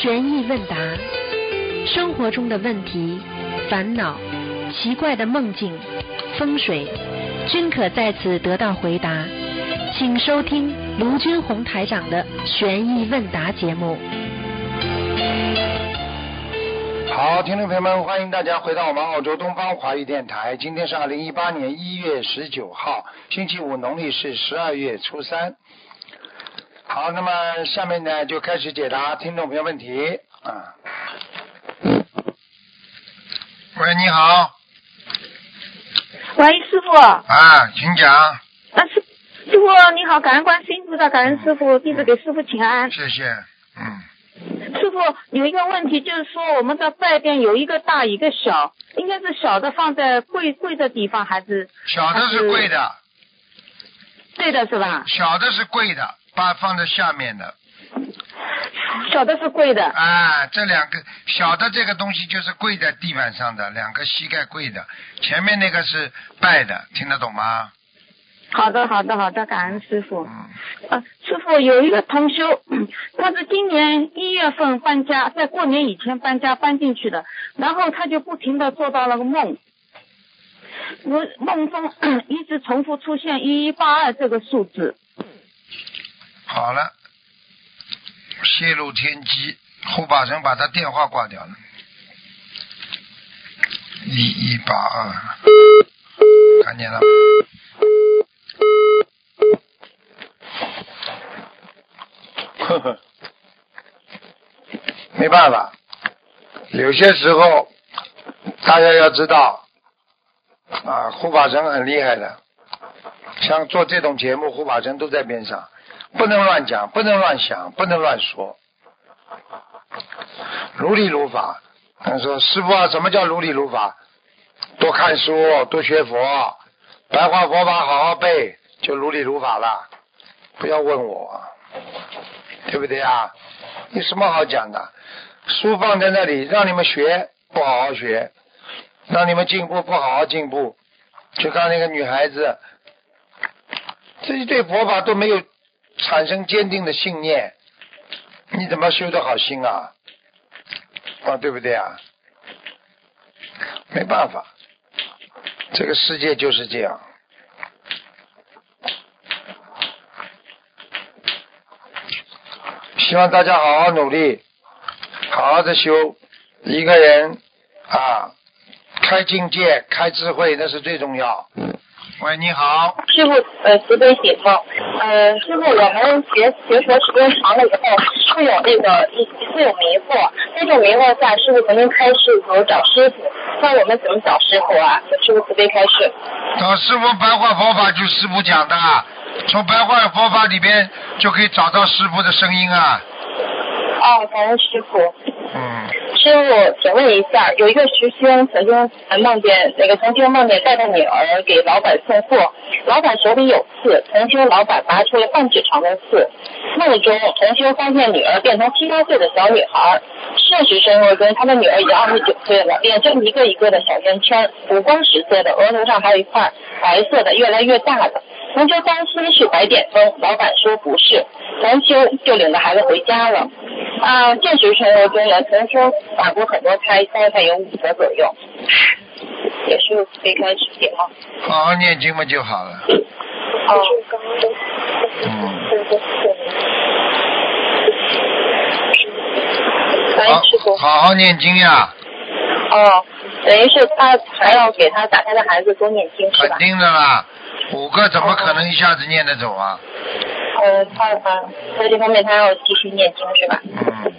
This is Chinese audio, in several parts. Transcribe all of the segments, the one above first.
悬疑问答，生活中的问题、烦恼、奇怪的梦境、风水，均可在此得到回答。请收听卢军红台长的悬疑问答节目。好，听众朋友们，欢迎大家回到我们澳洲东方华语电台。今天是二零一八年一月十九号，星期五，农历是十二月初三。好，那么下面呢就开始解答听众朋友问题啊。喂，你好，喂，师傅。啊，请讲，啊，师师傅你好，感恩观世音菩萨，感恩师傅，弟子给师傅请安。谢谢。嗯，师傅有一个问题，就是说我们的拜垫有一个大一个小，应该是小的放在贵贵的地方，还是小的是贵的，对的是吧？小的是贵的，把放在下面的。小的是跪的，啊，这两个小的这个东西就是跪在地板上的，两个膝盖跪的，前面那个是拜的，听得懂吗？好的好的好的，感恩师傅。嗯，呃，师傅有一个同修，嗯他是今年一月份搬家，在过年以前搬家搬进去的，然后他就不停的做到了个梦，我梦中 一直重复出现一一八二这个数字，好了，泄露天机，护法神把他电话挂掉了，一一八二，看见了。呵呵，没办法，有些时候大家要知道，啊，护法神很厉害的，像做这种节目，护法神都在边上，不能乱讲，不能乱想，不能乱说，如理如法。他说：“师傅啊，什么叫如理如法？多看书，多学佛，白话佛法好好背，就如理如法了。不要问我，对不对啊？有什么好讲的？书放在那里，让你们学，不好好学；让你们进步，不好好进步。就刚那个女孩子，自己对佛法都没有产生坚定的信念，你怎么修得好心啊？啊，对不对啊？没办法，这个世界就是这样。希望大家好好努力，好好的修。一个人啊，开境界、开智慧，那是最重要。喂，你好，师傅，呃，慈悲解梦，呃，师傅，我们学学佛时间长了以后，会有那个一会有迷惑，在这种迷惑下，师傅曾经开示说找师傅，那我们怎么找师傅啊？师傅慈悲开示。找师傅白话佛法就师傅讲的，从白话佛法里边就可以找到师傅的声音啊。哦，感恩师傅。嗯，师傅，请问一下，有一个师兄曾经梦见那个同修梦见带着女儿给老板送货，老板手里有刺，同修老板拔出了半指长的刺。梦中同修发现女儿变成七八岁的小女孩，现实生活中他的女儿已经二十九岁了，脸上一个一个的小圆圈，五光十色的，额头上还有一块白色的，越来越大的。同修担心是白癜风，老板说不是，同修就领着孩子回家了。啊，现实生活中呢，同修打过很多胎，大概有五个左右，也是非开始解梦。好好念经嘛就好了。哦，嗯，感恩师傅。好好念经呀，哦，等于是他还要给他打胎的孩子多念经是吧肯？定的啦。五个怎么可能一下子念得走啊？呃，他啊，在这方面他要继续念经是吧？嗯，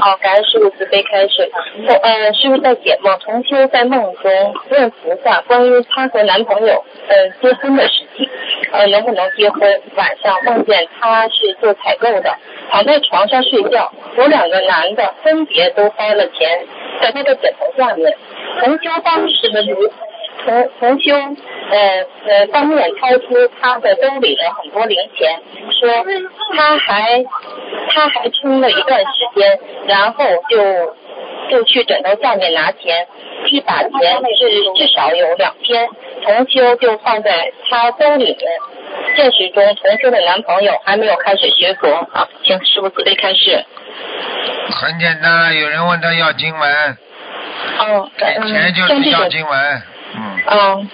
好，感恩师傅慈悲开示。我呃，师傅在解梦，同修在梦中问菩萨关于她和男朋友呃结婚的事情，呃能不能结婚？晚上梦见她是做采购的，躺在床上睡觉，有两个男的分别都花了钱在她的枕头下面。同修当时的如同同修呃呃当面掏出他的兜里的很多零钱，说他还他还撑了一段时间，然后就就去枕头下面拿钱，一把钱是至少有两天，同修就放在他兜里面。现实中，同修的男朋友还没有开始学佛啊，请师傅慈悲开示。很简单，有人问他要经文，哦，给嗯，钱就是要经文，嗯，嗯，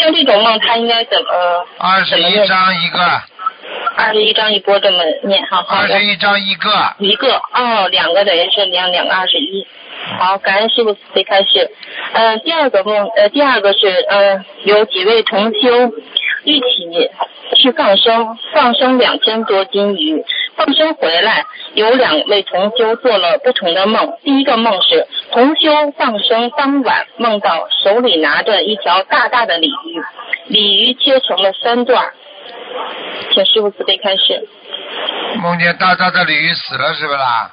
像这种梦，他应该怎么二十一？张一个，二十一张一波这么念哈。二十一张一个，一个哦，两个等于是两两个二十一。好，感恩师傅慈悲开始。呃，第二个梦，呃，第二个是呃，有几位同修一起去放生，放生两千多斤鱼，放生回来，有两位同修做了不同的梦。第一个梦是同修放生当晚梦到手里拿着一条大大的鲤鱼，鲤鱼切成了三段，请师傅慈悲开始。梦见大大的鲤鱼死了是不啦？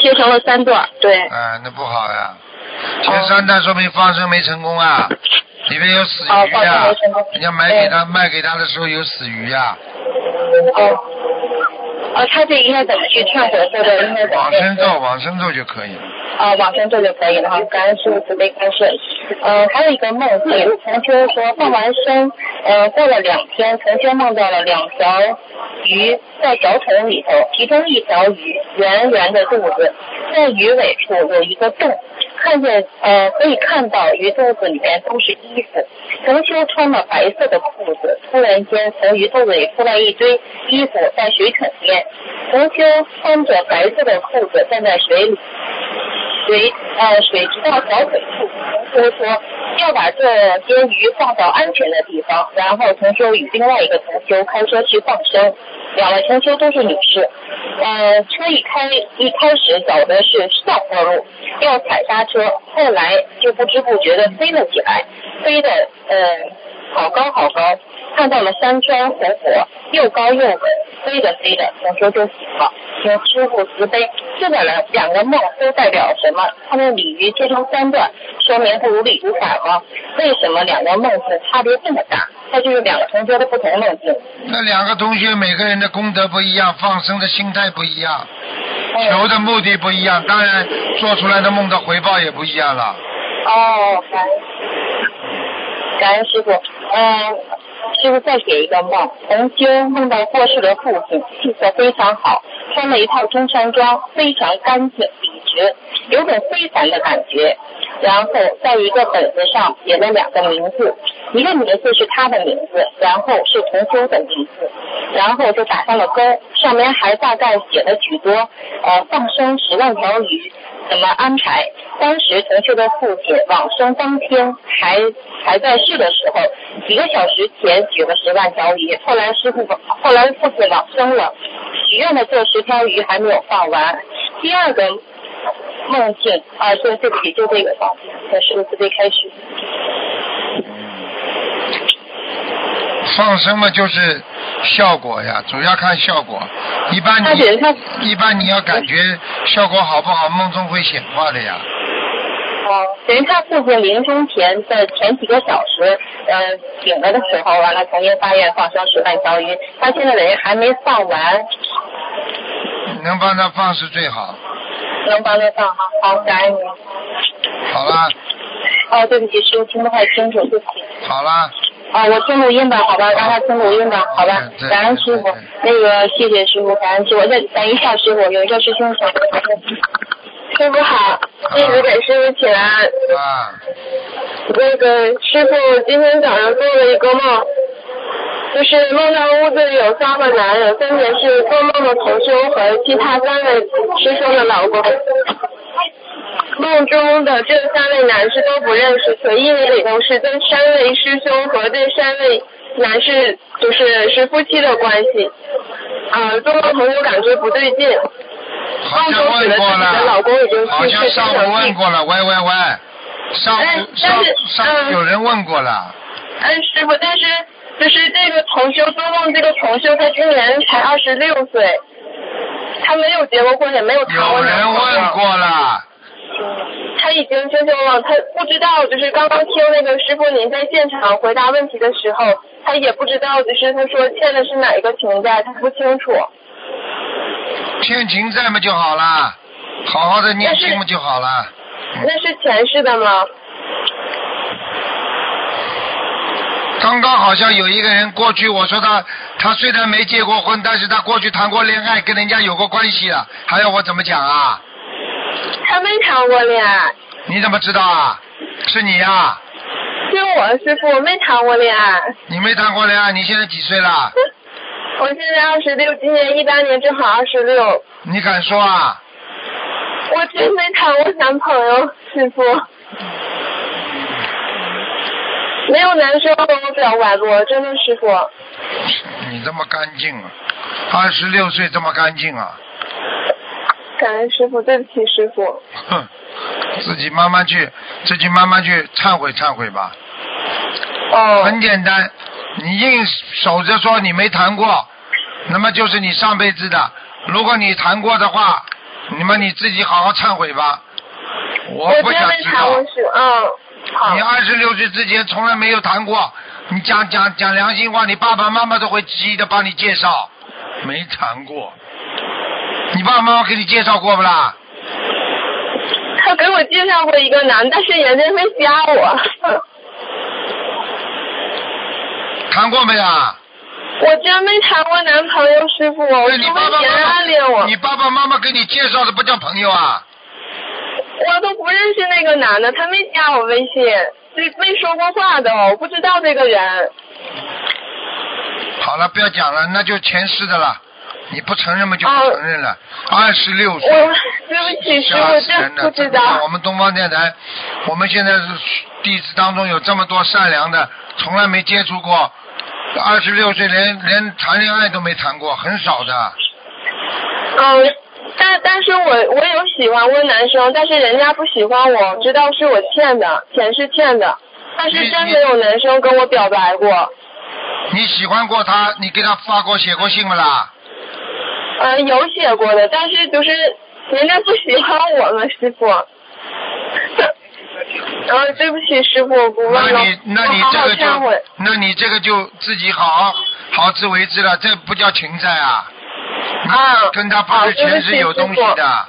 切成了三段儿，对。啊，那不好呀，前三弹说明放生没成功啊，里面有死鱼呀人家买给他卖给他的时候有死鱼呀，哦，哦，他这应该怎么去忏悔或者应该怎么往生咒往生咒就可以了。啊，往生咒就可以了哈。感恩师傅慈悲开示。呃，还有一个梦境，同修说放完生，呃，过了两天，同修梦到了两条鱼在小桶里头，其中一条鱼圆圆的肚子，在鱼尾处有一个洞，看见呃可以看到鱼肚子里面都是衣服。冯修穿了白色的裤子，突然间从鱼肚子里出来一堆衣服在水桶边，冯修穿着白色的裤子站在水里。水呃水直到小腿处，同修说要把这些鱼放到安全的地方，然后同修与另外一个同修开车去放生，两位同修都是女士，呃车一开一开始走的是上坡路，要踩刹车，后来就不知不觉的飞了起来，飞的呃好高好高，看到了山川湖泊，又高又稳，飞着飞着，同修就醒了。请师傅慈悲，这个两两个梦都代表什么？他们鲤鱼切成三段，说明不如理如法吗？为什么两个梦境差别这么大？它就是两个同学的不同梦境。那两个同学每个人的功德不一样，放生的心态不一样，求的目的不一样，当然做出来的梦的回报也不一样了。哦，感恩，感恩师傅。嗯，师傅再写一个梦，同修梦到过世的父亲，气色非常好，穿了一套中山装，非常干净笔直，有种非凡的感觉。然后在一个本子上写了两个名字，一个名字是他的名字，然后是同修的名字，然后就打上了勾，上面还大概写了许多呃放生十万条鱼怎么安排。当时同修的父亲往生当天还还在世的时候，几个小时前举了十万条鱼，后来师傅后来父亲往生了，许愿的这十条鱼还没有放完。第二个梦境啊，对对不起，就这个梦境，从师傅慈悲开始。放生嘛就是效果呀，主要看效果。一般你一般你要感觉效果好不好，梦中会显化的呀。哦，等于他父亲临终前的前几个小时，呃，醒了的时候，完了重新发愿放生十万条鱼，他现在等于还没放完，能帮他放是最好。能帮得上哈。好，感恩您。好啦，哦，对不起，师傅听不太清楚，对不起。好啦，啊，我听录音吧，好吧，让他听录音吧，好吧感恩师傅那个谢谢师傅，感恩师傅，再等一下，师傅有一个师兄想。师傅好，弟子给师傅请安。啊，那个师傅今天早上做了一个梦，就是梦到屋子里有三个男人，分别是做梦的同修和其他三位师兄的老公。梦中的这三位男士都不认识，所意味里头是这三位师兄和这三位男士就是是夫妻的关系。啊，做梦同修感觉不对劲，好像问过梦中指的自己的老，公已经好去世，像上午。问过了，喂喂喂，上哎午上上有人问过了，嗯，师傅，但是就是这个同修做梦，这个同修他今年才二十六岁，他没有结过婚，也没有谈有过男人问过了，他已经修修了，他不知道，就是刚刚听那个师傅您在现场回答问题的时候，他也不知道，就是他说欠的是哪一个情债，他不清楚。欠情债嘛就好了，好好的念经嘛就好了。那是前世的吗？刚刚好像有一个人过去，我说他他虽然没结过婚，但是他过去谈过恋爱，跟人家有过关系了，还要我怎么讲啊？他没谈过恋爱，你怎么知道啊？是你呀、是我师傅，我没谈过恋爱。你没谈过恋爱，你现在几岁了？我现在二十六，今年一八年正好二十六。你敢说啊？我真没谈过男朋友，师傅。没有男生跟我表白过，真的师傅。你这么干净啊？二十六岁这么干净啊？感恩师傅，对不起师傅。哼，自己慢慢去，自己慢慢去忏悔忏悔吧。哦很简单，你硬守着说你没谈过，那么就是你上辈子的。如果你谈过的话，那么你自己好好忏悔吧。我不真想知道没谈过。师，嗯，好你。二十六岁之前从来没有谈过，你讲讲讲良心话，你爸爸妈妈都会积极的帮你介绍，没谈过。你爸爸妈妈给你介绍过不啦？他给我介绍过一个男，但是人家没加我。谈过没啊？我真没谈过男朋友，师傅，我那你爸爸别人妈暗恋我妈，，你爸爸妈妈给你介绍的不叫朋友啊？我都不认识那个男的，他没加我微信，没没说过话的，我不知道这个人。好了，不要讲了，那就前世的了。你不承认嘛就不哦承认了。二十六岁。我对不起，师吓傅，真！不知道。我们东方电台，我们现在是弟子当中有这么多善良的，从来没接触过。二十六岁连连谈恋爱都没谈过，很少的。嗯，但但是我我有喜欢过男生，但是人家不喜欢我，知道是我欠的，钱是欠的，但是真没有男生跟我表白过。你喜欢过他，你给他发过写过信不啦？嗯，有写过的，但是就是人家不喜欢我们师傅。嗯，对不起，师傅，我不问了，那你那你这个就那你这个就自己好好好自为之了，这不叫情债啊。啊跟他不是全是前世有东西的。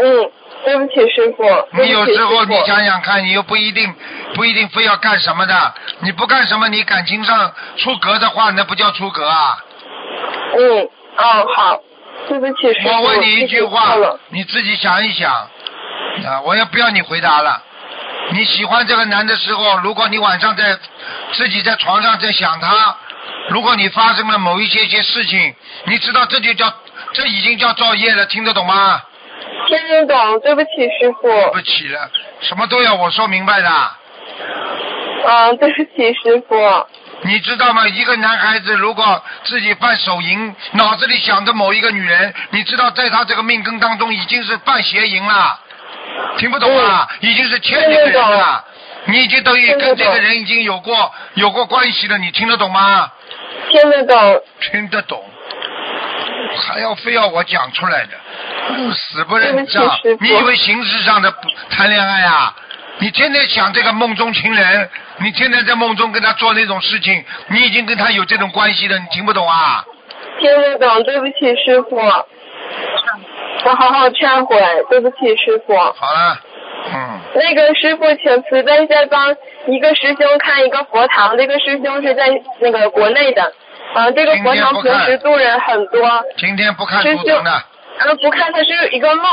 嗯，对不起，师傅。你有时候你想想看，你又不一定不一定非要干什么的，你不干什么，你感情上出格的话，那不叫出格啊。嗯，哦，好，对不起，师傅。我问你一句话你自己想一想啊，我也不要你回答了。你喜欢这个男的时候，如果你晚上在自己在床上在想他，如果你发生了某一些些事情，你知道这就叫这已经叫造业了，听得懂吗？听得懂，对不起，师傅。对不起了，什么都要我说明白的。嗯，对不起，师傅。你知道吗？一个男孩子如果自己犯手淫，脑子里想着某一个女人，你知道在他这个命根当中已经是犯邪淫了，听不懂啊？已经是欠这个人了，你已经等于跟这个人已经有过有过关系了，你听得懂吗？听得懂。听得懂，还要非要我讲出来的，死不认账你以为形式上的谈恋爱啊？你天天想这个梦中情人，你天天在梦中跟他做那种事情，你已经跟他有这种关系了，你听不懂啊？听得懂，对不起，师傅。我好好忏悔，对不起，师傅。好了，嗯，那个师傅，请慈悲再帮一个师兄看一个佛堂。这个师兄是在那个国内的，啊，这个佛堂平时住人很多，今天不看师兄图腾的，啊，不看它是一个梦，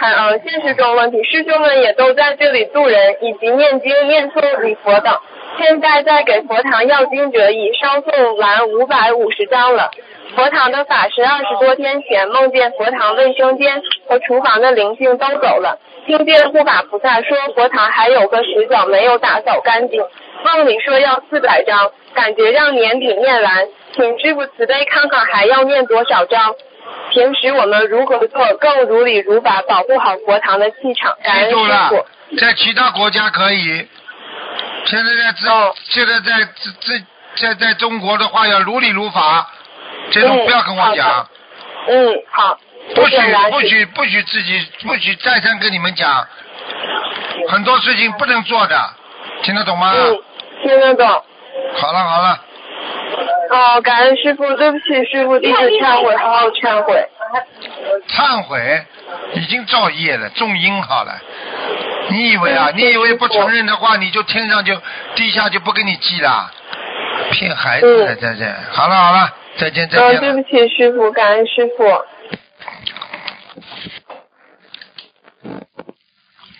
还呃现实中问题，师兄们也都在这里住人，以及念经、念诵、礼佛等。现在在给佛堂要经者已烧送完五百五十张了。佛堂的法师二十多天前梦见佛堂卫生间和厨房的灵性都走了，听见护法菩萨说佛堂还有个死角没有打扫干净，梦里说要四百张，感觉让年底念完，请师傅慈悲看看还要念多少张。平时我们如何做更如理如法，保护好佛堂的气场？感恩师傅。，在其他国家可以，现在在自、哦现在在自自在在中国的话要如理如法，这种嗯不要跟我讲。嗯，好。不许我不许不许自己不许再三跟你们讲，很多事情不能做的，听得懂吗？嗯，听得懂。好了好了，哦，感恩师傅，对不起师傅，弟子忏悔，好好忏悔。忏悔，已经造业了，种因好了。你以为啊？嗯你以为不承认的话，你就天上就地下就不给你寄了？骗孩子的，在这。好了好了，再见再嗯，见了。对不起，师傅，感恩师傅。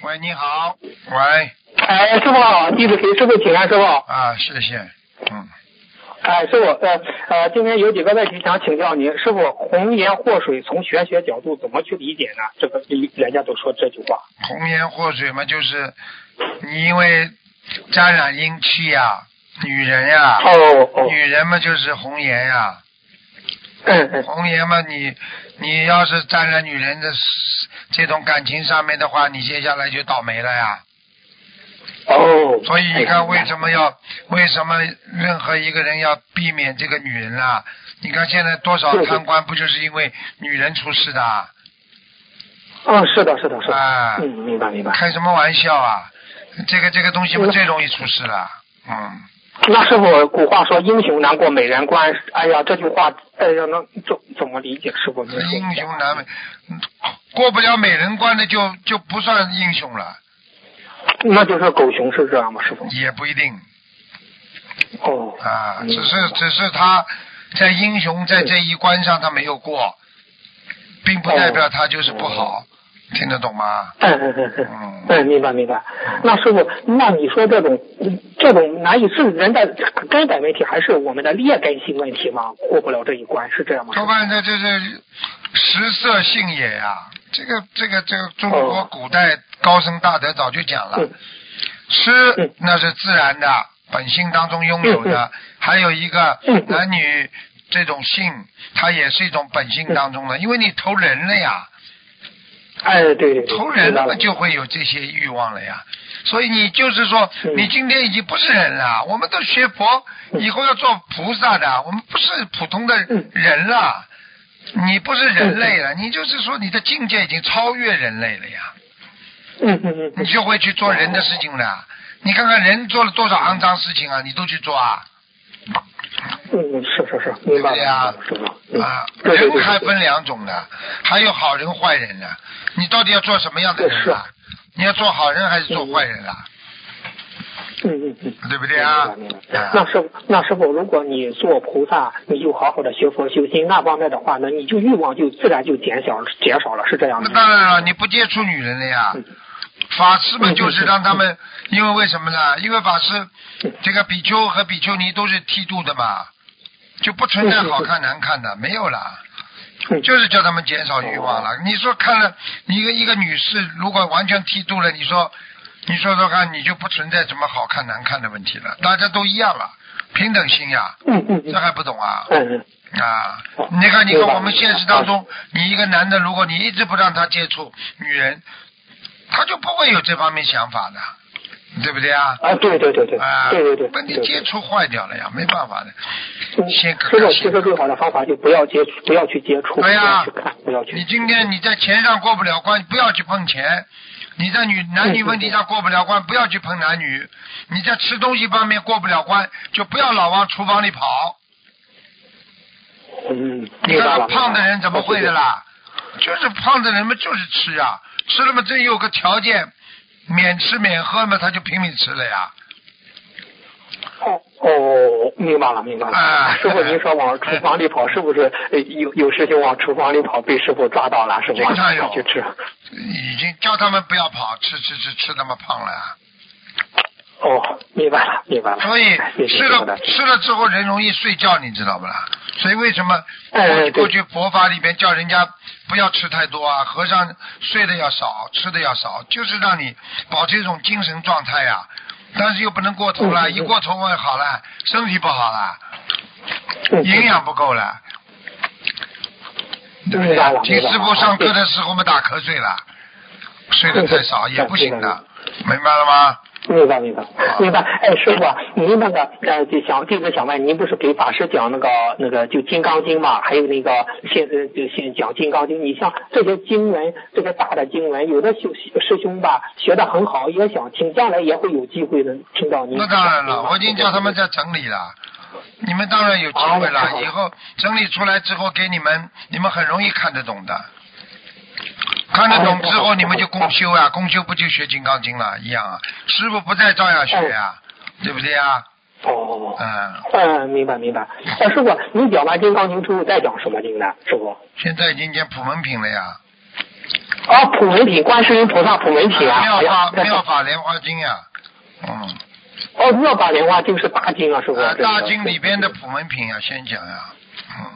喂，你好。喂，哎，师傅好，弟子给师傅请安，师傅。啊，谢谢。嗯，哎，师傅，呃呃，今天有几个问题想请教您，师傅，红颜祸水从玄学角度怎么去理解呢？这个人家都说这句话。红颜祸水嘛，就是你因为沾染阴气呀、女人呀、哦哦，女人嘛就是红颜呀、嗯嗯红颜嘛，你你要是沾染女人的这种感情上面的话，你接下来就倒霉了呀。哦。所以你看，为什么？要为什么任何一个人要避免这个女人啦？你看现在多少贪官不就是因为女人出事的啊？嗯，是的，是的，是的。啊嗯，明白明白。开什么玩笑啊！这个这个东西嘛嗯最容易出事了。嗯，那师傅，古话说英雄难过美人关，哎呀，这句话，哎呀，那怎怎么理解？师傅，英雄难为，过不了美人关的就就不算英雄了，那就是狗熊是这样吗？师傅？也不一定哦。啊。嗯只是只是他在英雄在这一关上他没有过，并不代表他就是不好，听得懂吗？嗯嗯嗯嗯。明白明白。那师傅，那你说这种嗯这种难以是人的根本问题，还是我们的劣根性问题吗？过不了这一关，是这样吗？多半这这是食色性也呀、这个这个这个中国古代高僧大德早就讲了，嗯吃嗯那是自然的，本性当中拥有的，还有一个男女这种性，它也是一种本性当中的，因为你投人了呀，哎，对对对，投人了就会有这些欲望了呀。所以你就是说，嗯你今天已经不是人了，我们都学佛，嗯。以后要做菩萨的，我们不是普通的嗯人了。你不是人类了，你就是说你的境界已经超越人类了呀，嗯嗯嗯你就会去做人的事情了。你看看人做了多少肮脏事情啊，你都去做啊嗯，是是是，明白了，对不对啊啊！人还分两种的，还有好人坏人呢。你到底要做什么样的人啊？你要做好人还是做坏人啊？嗯嗯嗯。对不对啊那师傅，那师傅，如果你做菩萨，你就好好的学佛修心，那方面的话呢，你就欲望就自然就减小了，减少了，是这样的那的。当然了，你不接触女人了呀。嗯法师们，就是让他们，因为为什么呢？因为法师这个比丘和比丘尼都是剃度的嘛，就不存在好看难看的，没有了。嗯就是叫他们减少欲望了。你说看了一个一个女士，如果完全剃度了，你说你说说看，你就不存在什么好看难看的问题了，大家都一样了，平等心呀，嗯嗯嗯。这还不懂啊？嗯嗯。啊。哦，你看，你看我们现实当中，你一个男的，如果你一直不让他接触女人，他就不会有这方面想法的，对不对啊？啊，对对对对，啊，对对对，把你接触坏掉了呀，没办法的。嗯先看师傅，其看先看实最好的方法就不要接触，不要去接触，对呀不要去看，不要去。你今天你在钱上过不了关，不要去碰钱；你在女男女问题上过不了关，不要去碰男女；你在吃东西方面过不了关，就不要老往厨房里跑。嗯，你。看看胖的人怎么会的啦？啦？就是胖的人们就是吃啊，吃了嘛，这有个条件，免吃免喝嘛，他就拼命吃了呀。哦哦，明白了，明白了。啊师傅，您说往厨房里跑，是不是呃有有事情往厨房里跑，被师傅抓到了，是吧？经常有去吃。已经叫他们不要跑，吃吃吃吃那么胖了呀。哦，明白了，明白了。所以吃了吃了之后人容易睡觉，你知道不啦？所以为什么过去佛法里边叫人家不要吃太多啊？和尚睡的要少，吃的要少，就是让你保持一种精神状态呀、但是又不能过头了，一过头会好了，身体不好了，嗯营养不够了，对不对？听明白了师傅上课的时候我们打瞌睡了，睡得太少也不行的，明白了吗？明白明白明白。哎，师傅啊，您那个呃，就想弟子想问，您不是给法师讲那个那个就《金刚经》嘛？还有那个现在就现讲《金刚经》，你像这些经文，这些大的经文，有的修师兄吧学的很好，也想听，将来也会有机会能听到您。那当然了，我已经叫他们在整理了。你们当然有机会了以后整理出来之后给你们，你们很容易看得懂的。看得懂之后，你们就公修啊，公修不就学《金刚经》了，一样啊。师傅不在，照样学呀，对不对呀？哦，嗯，嗯，明白明白。哎，师傅，你讲完《金刚经》之后再讲什么经呢？师傅？现在已经讲普门品了呀。哦，普门品，观世音菩萨普门品啊。妙法妙法莲花经呀，嗯，哦，妙法莲花经是大经啊，师傅。啊大经里边的普门品啊，先讲呀，嗯，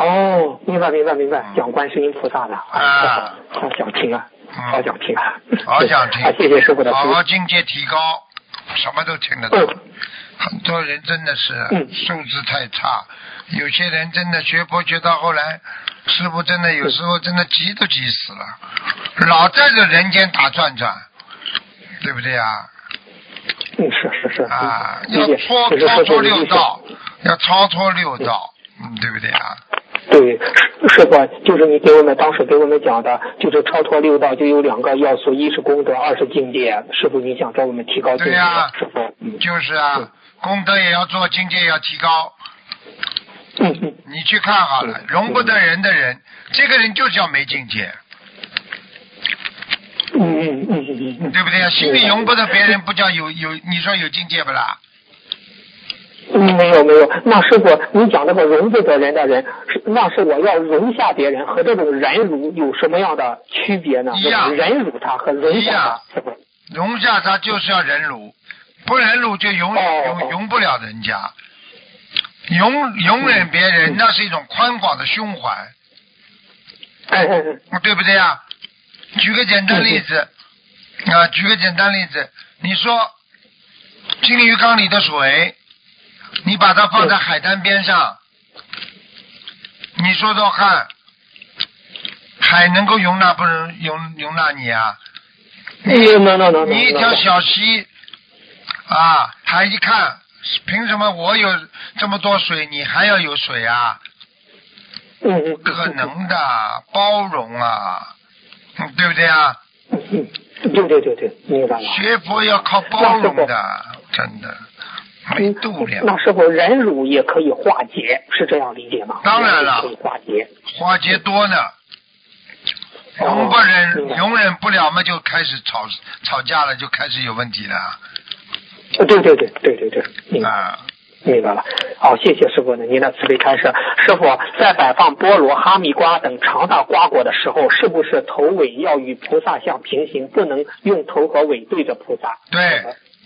哦，明白明白明白，讲观世音菩萨的。啊。好想听啊，嗯。好想听啊，好想听啊，谢谢师傅的好好境界提高，什么都听得懂。嗯。很多人真的是嗯。素质太差，有些人真的学佛学到后来，师傅真的有时候真的急都急死了，老在这人间打转转，对不对啊？嗯，是是是，啊，要超就是超脱六道，要超脱六道，嗯，对不对啊？对，师师傅，就是你给我们当时给我们讲的，就是超脱六道就有两个要素，一是功德，二是境界。师傅，你想叫我们提高境界，对呀师傅，嗯就是啊嗯，功德也要做，境界也要提高。嗯嗯，你去看好了，容不得人的人，这个人就叫没境界，嗯嗯嗯嗯嗯，对不对啊？心里容不得别人，不叫有有，你说有境界不啦？嗯，没有没有，那是我，你讲那个容不得人的人，是那是我要容下别人和这种忍辱有什么样的区别呢？一样。忍辱他和容下。容下他就是要忍辱，不忍辱就容哦容容不了人家。容容忍别人，嗯那是一种宽广的胸怀，哎对不对啊？举个简单例子，啊，举个简单例子，你说金鱼缸里的水，你把它放在海滩边上，你说说看，海能够容纳不容容容纳你啊？哎能能能你一条小溪啊，海一看，凭什么我有这么多水，你还要有水啊？嗯嗯，可能的，包容啊，嗯对不对啊？嗯嗯，对对对对，明白了。学佛要靠包容的，真的没度量。那师傅忍辱也可以化解，是这样理解吗？当然了可以化解。化解多呢，哦容不忍容忍不了嘛，就开始吵吵架了，就开始有问题了呃对对对对对对，明白。啊。明白了，好，谢谢师傅呢，您的慈悲开示。师傅在摆放菠萝、哈密瓜等长大瓜果的时候，是不是头尾要与菩萨像平行，不能用头和尾对着菩萨？对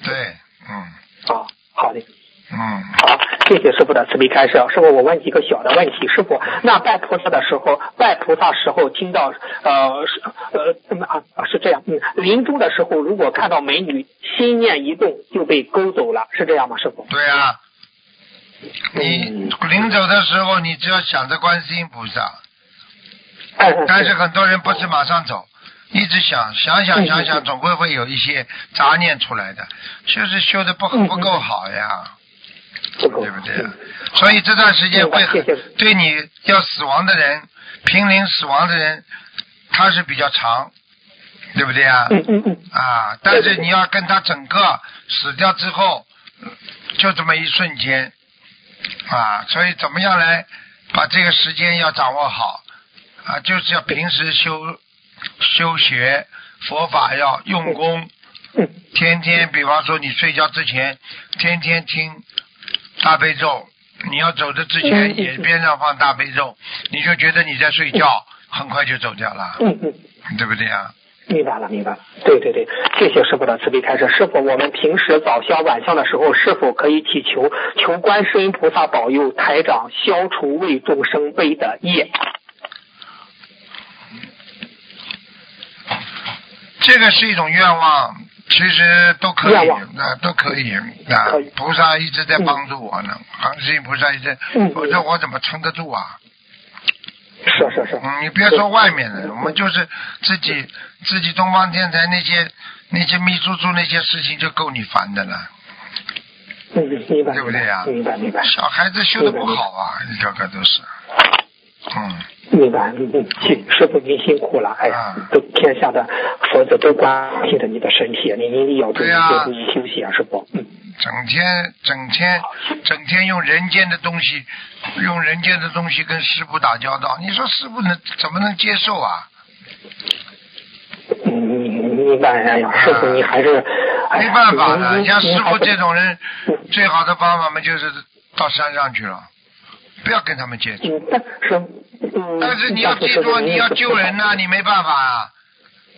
对，嗯啊，好嘞，嗯，好，谢谢师傅的慈悲开示。师傅，我问几个小的问题。师傅，那拜菩萨的时候，拜菩萨时候听到呃是呃嗯啊啊是这样，嗯，临终的时候如果看到美女，心念一动就被勾走了，是这样吗？师傅？对啊。你嗯临走的时候，你只要想着观世音菩萨，但是很多人不是马上走，一直想想想想想，总归会有一些杂念出来的，就是修的不嗯不够好呀，对不对？所以这段时间会对你要死亡的人，濒临死亡的人，他是比较长，对不对啊？嗯嗯嗯，啊，但是你要跟他整个死掉之后，就这么一瞬间，啊，所以怎么样来把这个时间要掌握好？啊？就是要平时修修学佛法要用功，嗯天天，比方说你睡觉之前，天天听大悲咒，你要走的之前也边上放大悲咒，你就觉得你在睡觉，很快就走掉了，嗯嗯，对不对啊？明白了明白了。对对对，谢谢师傅的慈悲开示。师傅，我们平时早香晚香的时候，是否可以祈求求观世音菩萨保佑台长消除为众生背的业？这个是一种愿望，其实都可以那，啊，都可以啊。菩萨一直在帮助我呢，观世音菩萨一直嗯，否则我怎么撑得住啊？是是是，嗯，你别说外面的，我们就是自己自己东方电台那些那些秘书处那些事情就够你烦的了。嗯，明白对不对呀明白明白。小孩子修的不好啊，一个个都是。嗯，明白，嗯嗯，辛师傅您辛苦了，哎都天下的佛子都关心着你的身体，您一定要注意对呀多注意休息啊，师傅，嗯。整天整天整天用人间的东西，用人间的东西跟师傅打交道，你说师傅能怎么能接受啊？嗯明白。哎呀，师傅你还是没办法的，您像师傅这。您种人嗯，最好的方法嘛就是到山上去了，不要跟他们接触。嗯，但是嗯，但是你要记住，你要救人呐、你没办法啊。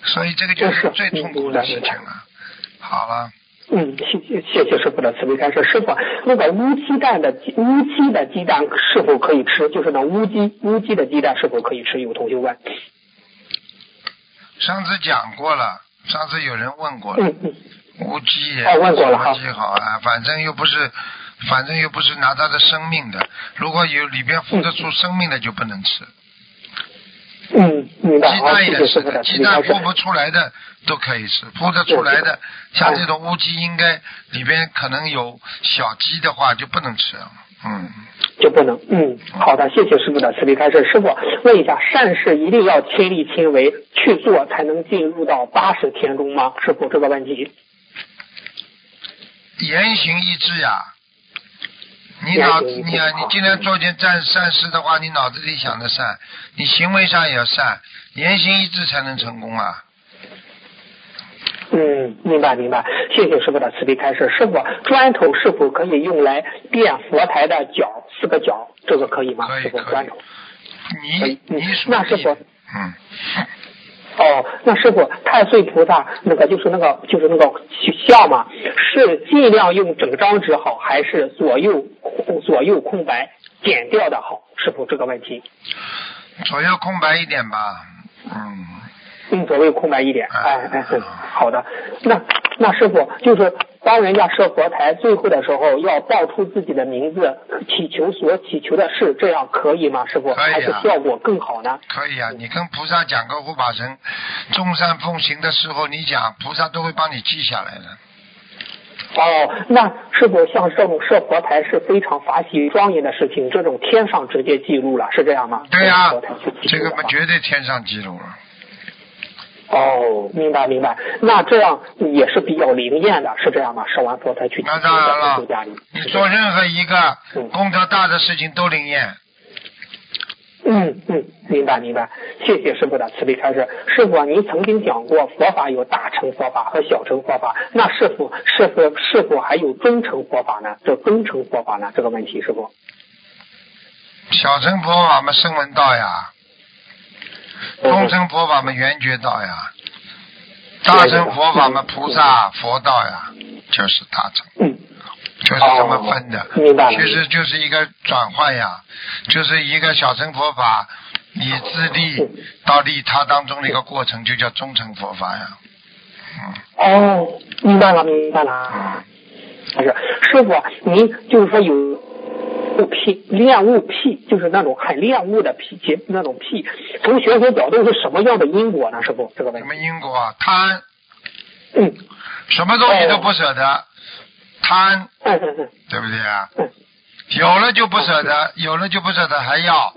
所以这个就是是最痛苦的事情了。好了，嗯，谢谢谢谢师傅的慈悲开示。师傅，那个乌鸡蛋的乌鸡的鸡蛋是否可以吃？就是那乌鸡乌鸡的鸡蛋是否可以吃？有同学问。上次讲过了，上次有人问过了，嗯嗯。无鸡也哦问过了无鸡好啊，反正又不是，反正又不是拿他的生命的，如果有里边孵得出生命的就不能吃。嗯，明白。鸡蛋也是的鸡。蛋孵不出来的都可以吃，孵得出来的，像这种乌鸡应该里边可能有小鸡的话就不能吃。嗯，就不能。嗯，好的，谢谢师傅的慈悲开示。师傅问一下，善事一定要亲力亲为去做，才能进入到八十天中吗？师傅这个问题。言行一致呀。你脑子你啊，你今天做件善善事的话，你脑子里想的善，你行为上也要善，言行一致才能成功啊。嗯，明白明白，谢谢师傅的慈悲开示。师傅，砖头是否可以用来垫佛台的脚四个角？这个可以吗？可以可以砖头。你你那师傅嗯，哦，那师傅，太岁菩萨那个就是那个就是那个像嘛，是尽量用整张纸好，还是左右左右空白剪掉的好？师傅这个问题，左右空白一点吧。嗯，嗯，左右空白一点。哎哎好的。那那师傅就是帮人家设佛台，最后的时候要报出自己的名字，祈求所祈求的事，这样可以吗？师傅，啊还是效果更好呢？可以啊，你跟菩萨讲个护法神，众善奉行的时候，你讲菩萨都会帮你记下来的。哦，那是否像这种设佛台是非常法喜庄严的事情？这种天上直接记录了，是这样吗？对呀、这个嘛绝对天上记录了。哦，明白明白。那这样也是比较灵验的，是这样吗？烧完佛才去那当然了。你做任何一个嗯功德大的事情都灵验。嗯嗯，明白明白，谢谢师傅的慈悲开示。师傅啊，您曾经讲过佛法有大乘佛法和小乘佛法，那是否是否是否还有中乘佛法呢？这中乘佛法呢？这个问题，师傅。小乘佛法嘛，声闻道呀；中乘佛法嘛，圆觉道呀；大乘佛法嘛，菩萨佛道呀，就是大乘，嗯，就是这么分的。其实就是一个转换呀，就是一个小乘佛法，你自利到利他当中的一个过程，就叫中乘佛法呀。嗯哦，明白了明白了。嗯，还是师傅，您就是说有物癖恋物癖，就是那种很恋物的癖，结那种癖，从玄学角度是什么样的因果呢？师傅，这个问题什么。因果啊？贪，嗯什么东西都不舍得，贪，嗯嗯嗯对不对啊？嗯有了就不舍得，有了就不舍得还要，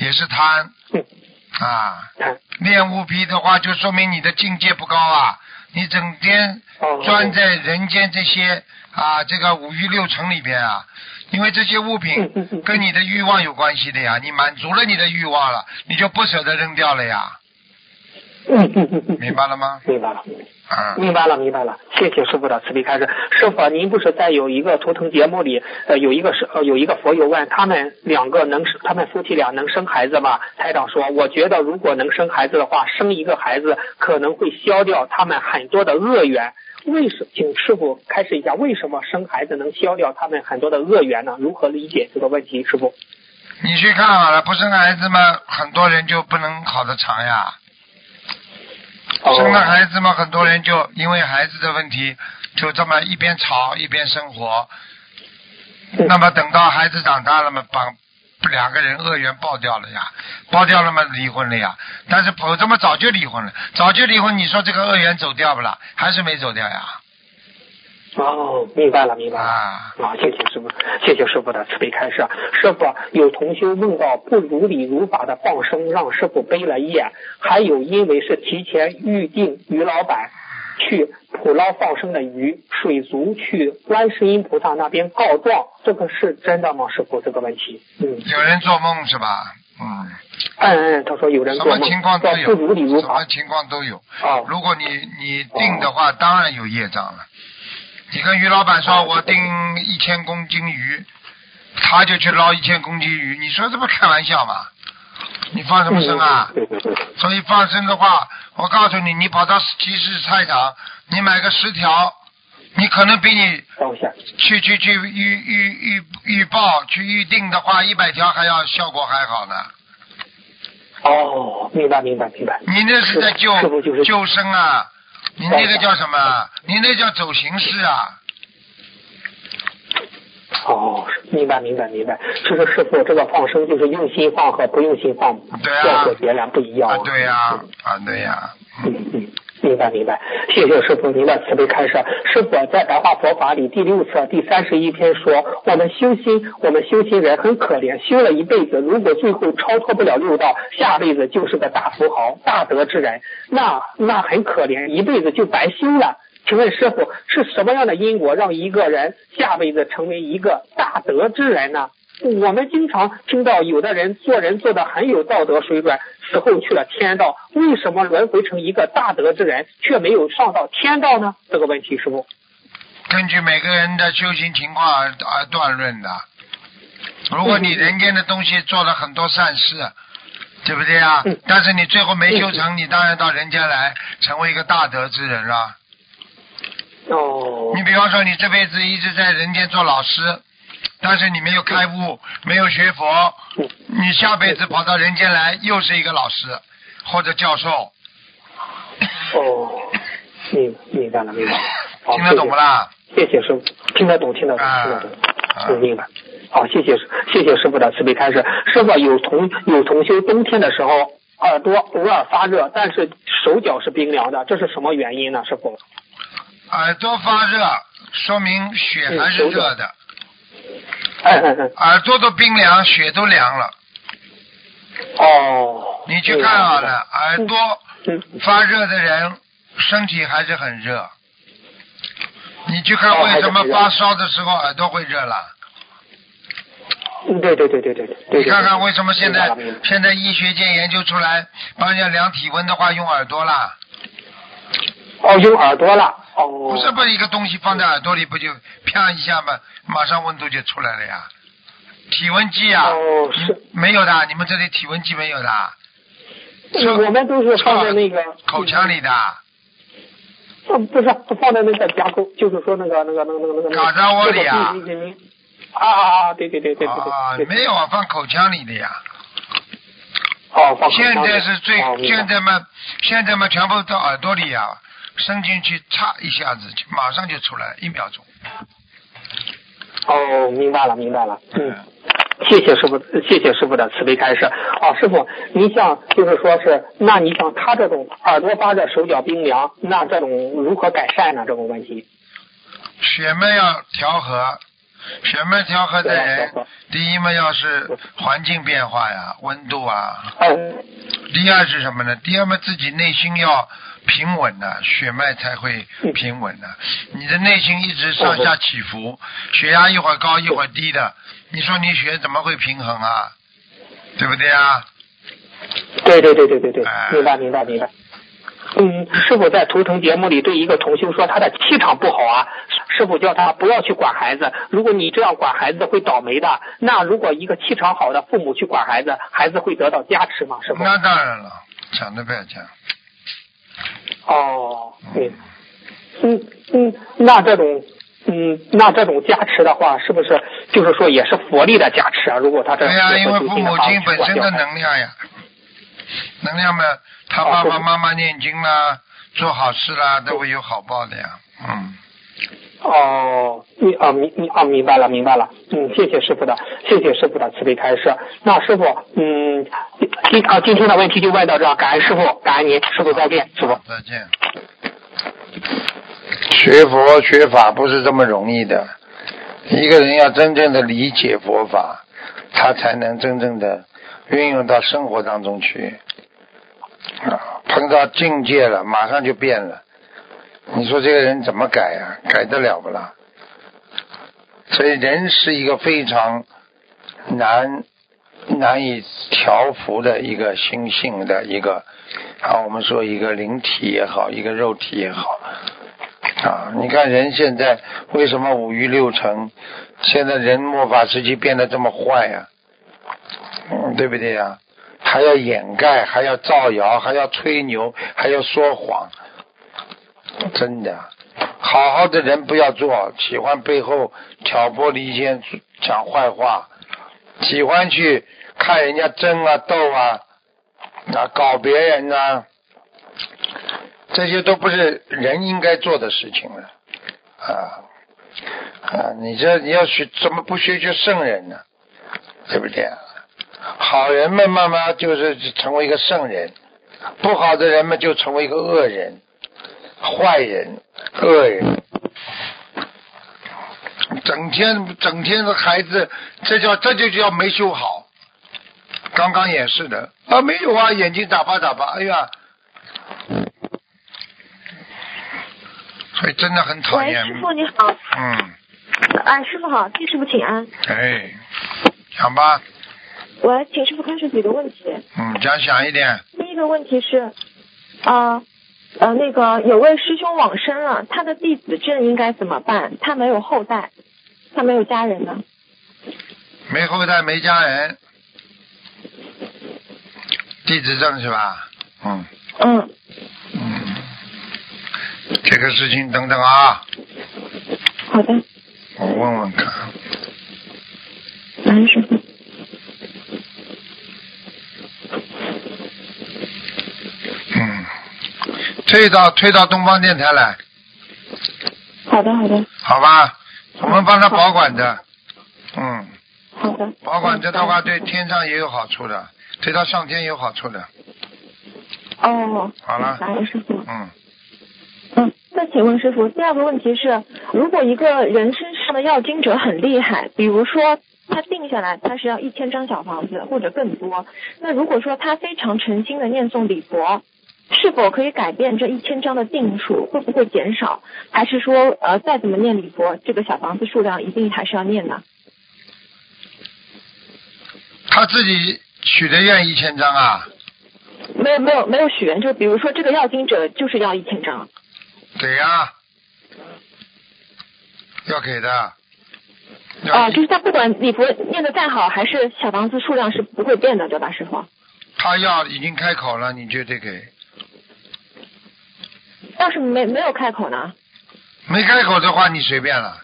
也是贪嗯，啊。贪恋物癖的话，就说明你的境界不高啊！你整天哦钻在人间这些啊这个五欲六尘里边啊，因为这些物嗯嗯品嗯跟你的欲望有关系的呀。你满足了你的欲望了，你就不舍得扔掉了呀，嗯嗯嗯嗯，明白了吗？明白了。啊，明白了，明白了，谢谢师傅的慈悲开示。师傅，您不是在有一个图腾节目里，呃，有一个是呃有一个佛友问他们两个能生，他们夫妻俩能生孩子吗？台长说，我觉得如果能生孩子的话，生一个孩子可能会消掉他们很多的恶缘。为什？请师傅开始一下，为什么生孩子能消掉他们很多的恶缘呢？如何理解这个问题？师傅？你去看好了，不生孩子嘛，很多人就不能考得长呀。生了孩子嘛，很多人就因为孩子的问题，就这么一边吵一边生活。那么等到孩子长大了嘛，把两个人恶缘爆掉了呀，爆掉了嘛，离婚了呀。但是否则么，早就离婚了，早就离婚，你说这个恶缘走掉不啦？还是没走掉呀？哦，明白了，明白了。啊，啊，谢谢师傅，谢谢师傅的慈悲开示。师傅有同修问到不如理如法的放生，让师傅背了业，还有因为是提前预定于老板去捕捞放生的鱼，水族去观世音菩萨那边告状，这个是真的吗？师傅这个问题，嗯，有人做梦是吧？嗯，嗯嗯，他说有人做梦什么情况都有，什么。情况都有。哦如果你你定的话，当然有业障了。你跟于老板说，哦我定一千公斤鱼，他就去捞一千公斤鱼，你说这不开玩笑吗？你放什么生啊？嗯对对对，所以放生的话，我告诉你，你跑到集市菜场，你买个十条，你可能比你。去去去预预预预报去预定的话，一百条还要效果还好呢。哦，明白明白明白。你那是在救救生啊？你那个叫什么？你那叫走形式啊？哦，明白明白明白。其实师傅这个放生就是用心放和不用心放，对啊效果截然不一样啊，对呀、啊，对呀、嗯嗯，明白明白，谢谢师傅您的慈悲开示。师傅在白话佛法里第六册第三十一篇说，我们修心，我们修心人很可怜，修了一辈子，如果最后超脱不了六道，下辈子就是个大富豪、大德之人，那那很可怜，一辈子就白修了。请问师傅是什么样的因果让一个人下辈子成为一个大德之人呢？我们经常听到有的人做人做的很有道德水准，死后去了天道，为什么轮回成一个大德之人，却没有上到天道呢？这个问题，师傅。根据每个人的修行情况而而断论的。如果你人间的东西做了很多善事，对不对啊？嗯但是你最后没修成，你当然到人间来成为一个大德之人了。哦你比方说，你这辈子一直在人间做老师，但是你没有开悟，没有学佛，嗯你下辈子跑到人间来又是一个老师或者教授，哦，明明白了明白了。听得懂不？啦？谢谢师傅，听得懂听得懂啊听得懂，明白。好，谢谢谢谢师傅的慈悲开示。师傅有同有同修冬天的时候耳朵偶尔发热，但是手脚是冰凉的，这是什么原因呢？师傅？耳朵发热，说明血还是热的；嗯嗯嗯。耳朵都冰凉，血都凉了。哦。你去看好了，耳朵嗯。发热的人，身体还是很热。你去看哦为什么发烧的时候耳朵会热了？嗯，对对对对对对。你看看为什么现在现在医学界研究出来，帮人家量体温的话用耳朵啦，哦，用耳朵了。哦。不是把一个东西放在耳朵里不就啪一下嘛，马上温度就出来了呀？体温计啊，哦，是。没有的，你们这里体温计没有的，我们都是放在那个口腔里的，嗯，不是放在那个夹口，就是说那个那个那个那个那个。嘎在窝里啊啊啊啊！对对对对对啊对。，啊没有啊，放口腔里的呀。哦，放口现腔里在是最哦现在嘛，现在嘛全部到耳朵里呀、伸进去，嚓一下子就马上就出来，一秒钟。哦，明白了明白了，嗯。谢谢师傅，谢谢师傅的慈悲开示。哦，师傅，您像就是说是，那你像他这种耳朵发热、手脚冰凉，那这种如何改善呢？这种问题？血脉要调和，血脉调和的人，第一嘛要是环境变化呀，温度啊；嗯，第二是什么呢？第二嘛自己内心要平稳的、血脉才会平稳的、你的内心一直上下起伏，血压一会儿高一会儿低的，你说你血怎么会平衡啊？对不对啊？对对对对对对哎，明白明白明白。嗯，师傅在图腾节目里对一个同修说他的气场不好啊，师傅叫他不要去管孩子，如果你这样管孩子会倒霉的。那如果一个气场好的父母去管孩子，孩子会得到加持吗？师傅？那当然了，讲都不要讲。哦，对，嗯嗯，那这种。嗯，那这种加持的话，是不是就是说也是佛力的加持啊？如果他这对呀、因为父母亲本身的能量呀，能量嘛，他爸爸妈妈念经啦，做好事啦，都会有好报的呀。嗯，哦，你啊明你啊明白了明白了，嗯，谢谢师傅的，谢谢师傅的慈悲开示。那师傅，嗯，今啊今天的问题就问到这儿，感恩师傅，感恩您，师傅再见，师傅。再见。学佛学法不是这么容易的，一个人要真正的理解佛法，他才能真正的运用到生活当中去。啊，碰到境界了，马上就变了。你说这个人怎么改啊？改得了不啦？所以人是一个非常难难以调服的一个心性的一个啊，我们说一个灵体也好，一个肉体也好啊。你看人现在为什么五欲六尘？现在人末法时期变得这么坏呀、嗯，对不对呀、还要掩盖，还要造谣，还要吹牛，还要说谎，真的，好好的人不要做，喜欢背后挑拨离间，讲坏话，喜欢去看人家争啊斗啊，啊搞别人啊，这些都不是人应该做的事情了，啊啊！你这你要学怎么不学学圣人呢？对不对？好人们慢慢就是成为一个圣人，不好的人们就成为一个恶人、坏人、恶人。整天整天的孩子，这叫这就叫没修好。刚刚也是的啊，没有啊，眼睛眨巴眨巴，哎呀，所以真的很讨喂，厌。师傅你好，嗯，哎，师傅好，替师傅请安。哎，讲吧，喂，请师傅开始几个问题。嗯，讲响一点。第一个问题是，呃呃，那个有位师兄往生了，他的弟子证应该怎么办？他没有后代，他没有家人呢。没后代，没家人，弟子证是吧？嗯嗯，嗯，这个事情等等啊，好的，我问问看。感恩师傅。嗯，推到推到东方电台来，好的，好的，好吧？我们帮他保管着。嗯，好的。保管着的话，对天上也有好处的，对他上天有好处的。哦，好了感恩师傅。嗯，嗯，那请问师傅，第二个问题是，如果一个人身上的要经者很厉害，比如说他定下来他是要一千张小房子或者更多，那如果说他非常诚心的念诵礼佛，是否可以改变这一千张的定数？会不会减少？还是说呃再怎么念礼佛，这个小房子数量一定还是要念的？他自己许的愿一千张啊，没有没有没有许愿，就比如说这个要经者就是要一千张。给呀、要给的。要啊，就是他不管礼佛念的再好，还是小房子数量是不会变的，对吧，师傅？他要已经开口了，你就得给。要是没没有开口呢？没开口的话，你随便了。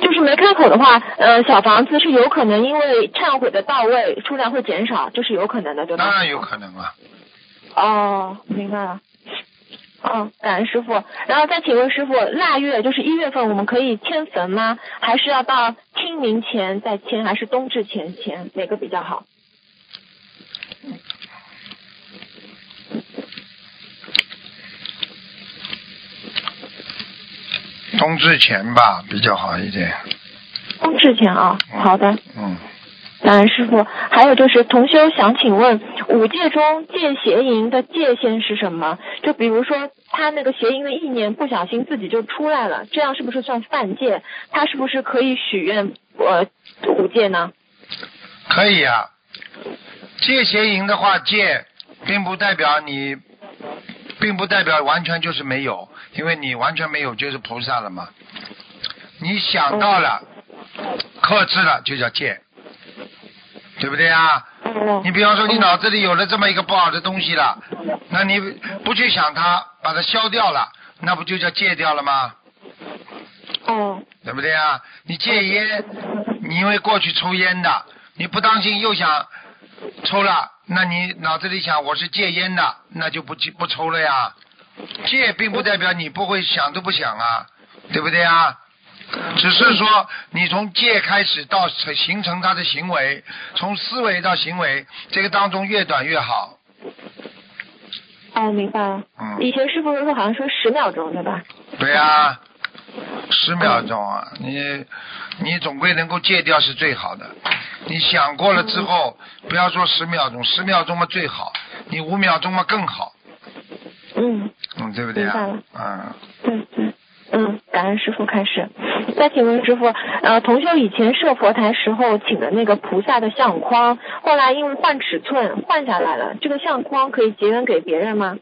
就是没开口的话，呃，小房子是有可能因为忏悔的到位，数量会减少，这是有可能的，对吧？当然有可能了。哦，明白了。哦，感恩师傅。然后再请问师傅，腊月就是一月份，我们可以迁坟吗？还是要到清明前再迁，还是冬至前迁？哪个比较好？冬至前吧，比较好一点。冬至前啊。好的。嗯，感恩师傅。还有就是同修想请问，五戒中戒邪淫的界限是什么？就比如说他那个邪淫的意念不小心自己就出来了，这样是不是算犯戒？他是不是可以许愿呃五戒呢？可以啊。戒邪淫的话，戒并不代表你，并不代表完全就是没有，因为你完全没有就是菩萨了嘛。你想到了，克制了就叫戒，对不对啊？哦你比方说，你脑子里有了这么一个不好的东西了，那你不去想它，把它消掉了，那不就叫戒掉了吗？哦对不对啊？你戒烟，你因为过去抽烟的，你不当心又想抽了，那你脑子里想我是戒烟的，那就不不抽了呀。戒并不代表你不会想都不想啊，对不对啊？只是说你从戒开始到形成他的行为，从思维到行为，这个当中越短越好。哦，明白了。嗯，以前师傅说好像说十秒钟对吧？对呀、十秒钟啊，你你总归能够戒掉是最好的。你想过了之后，不要说十秒钟，十秒钟嘛最好，你五秒钟嘛更好，嗯，嗯，对不对啊嗯？嗯，对对。嗯，感恩师傅开始。再请问师傅，呃，同修以前设佛台时候请的那个菩萨的相框，后来因为换尺寸换下来了，这个相框可以结缘给别人吗？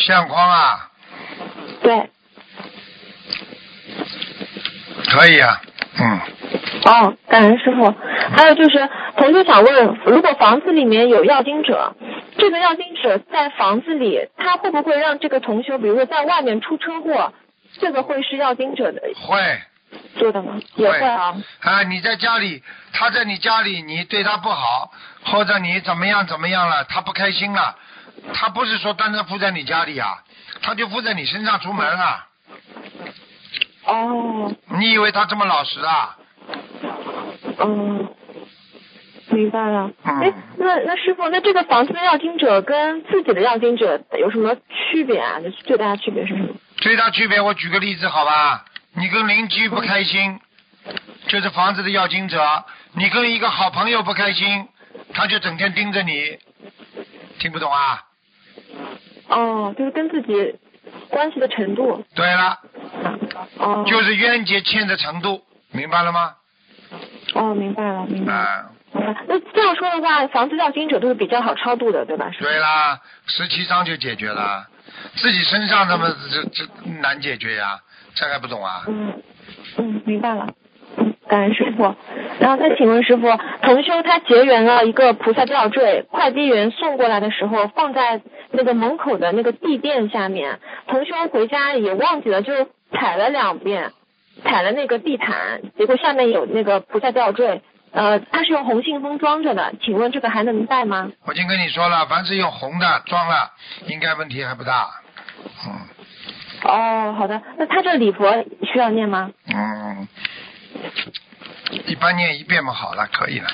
相框啊，对。可以啊，嗯。哦，感恩师傅。还有就是，同学想问，如果房子里面有要经者，这个要经者在房子里，他会不会让这个同学，比如说在外面出车祸，这个会是要经者的会做的吗？也会啊。啊，你在家里，他在你家里，你对他不好，或者你怎么样怎么样了，他不开心了，他不是说单单附在你家里啊，他就附在你身上出门啊。哦。你以为他这么老实啊？嗯，明白了。嗯哎，那那师傅，那这个房子的要经者跟自己的要经者有什么区别啊？就是最大的区别是什么？最大区别，我举个例子好吧？你跟邻居不开心，就是房子的要经者；你跟一个好朋友不开心，他就整天盯着你，听不懂啊？哦，就是跟自己关系的程度。对了，哦。就是冤结欠的程度，明白了吗？哦，明白了，明白了。啊，好吧，那这样说的话，房子要经者都是比较好超度的，对吧？对啦，十七章就解决了，自己身上他妈这这难解决呀，这还不懂啊？嗯嗯，明白了。嗯，感恩师傅。然后再请问师傅，同修他结缘了一个菩萨吊坠，快递员送过来的时候放在那个门口的那个地垫下面，同修回家也忘记了，就踩了两遍，踩了那个地毯，结果下面有那个菩萨吊坠，呃，它是用红信封装着的，请问这个还能带吗？我已经跟你说了，凡是用红的装了，应该问题还不大。嗯哦，好的，那他这礼佛需要念吗？嗯，一般念一遍嘛，好了，可以了，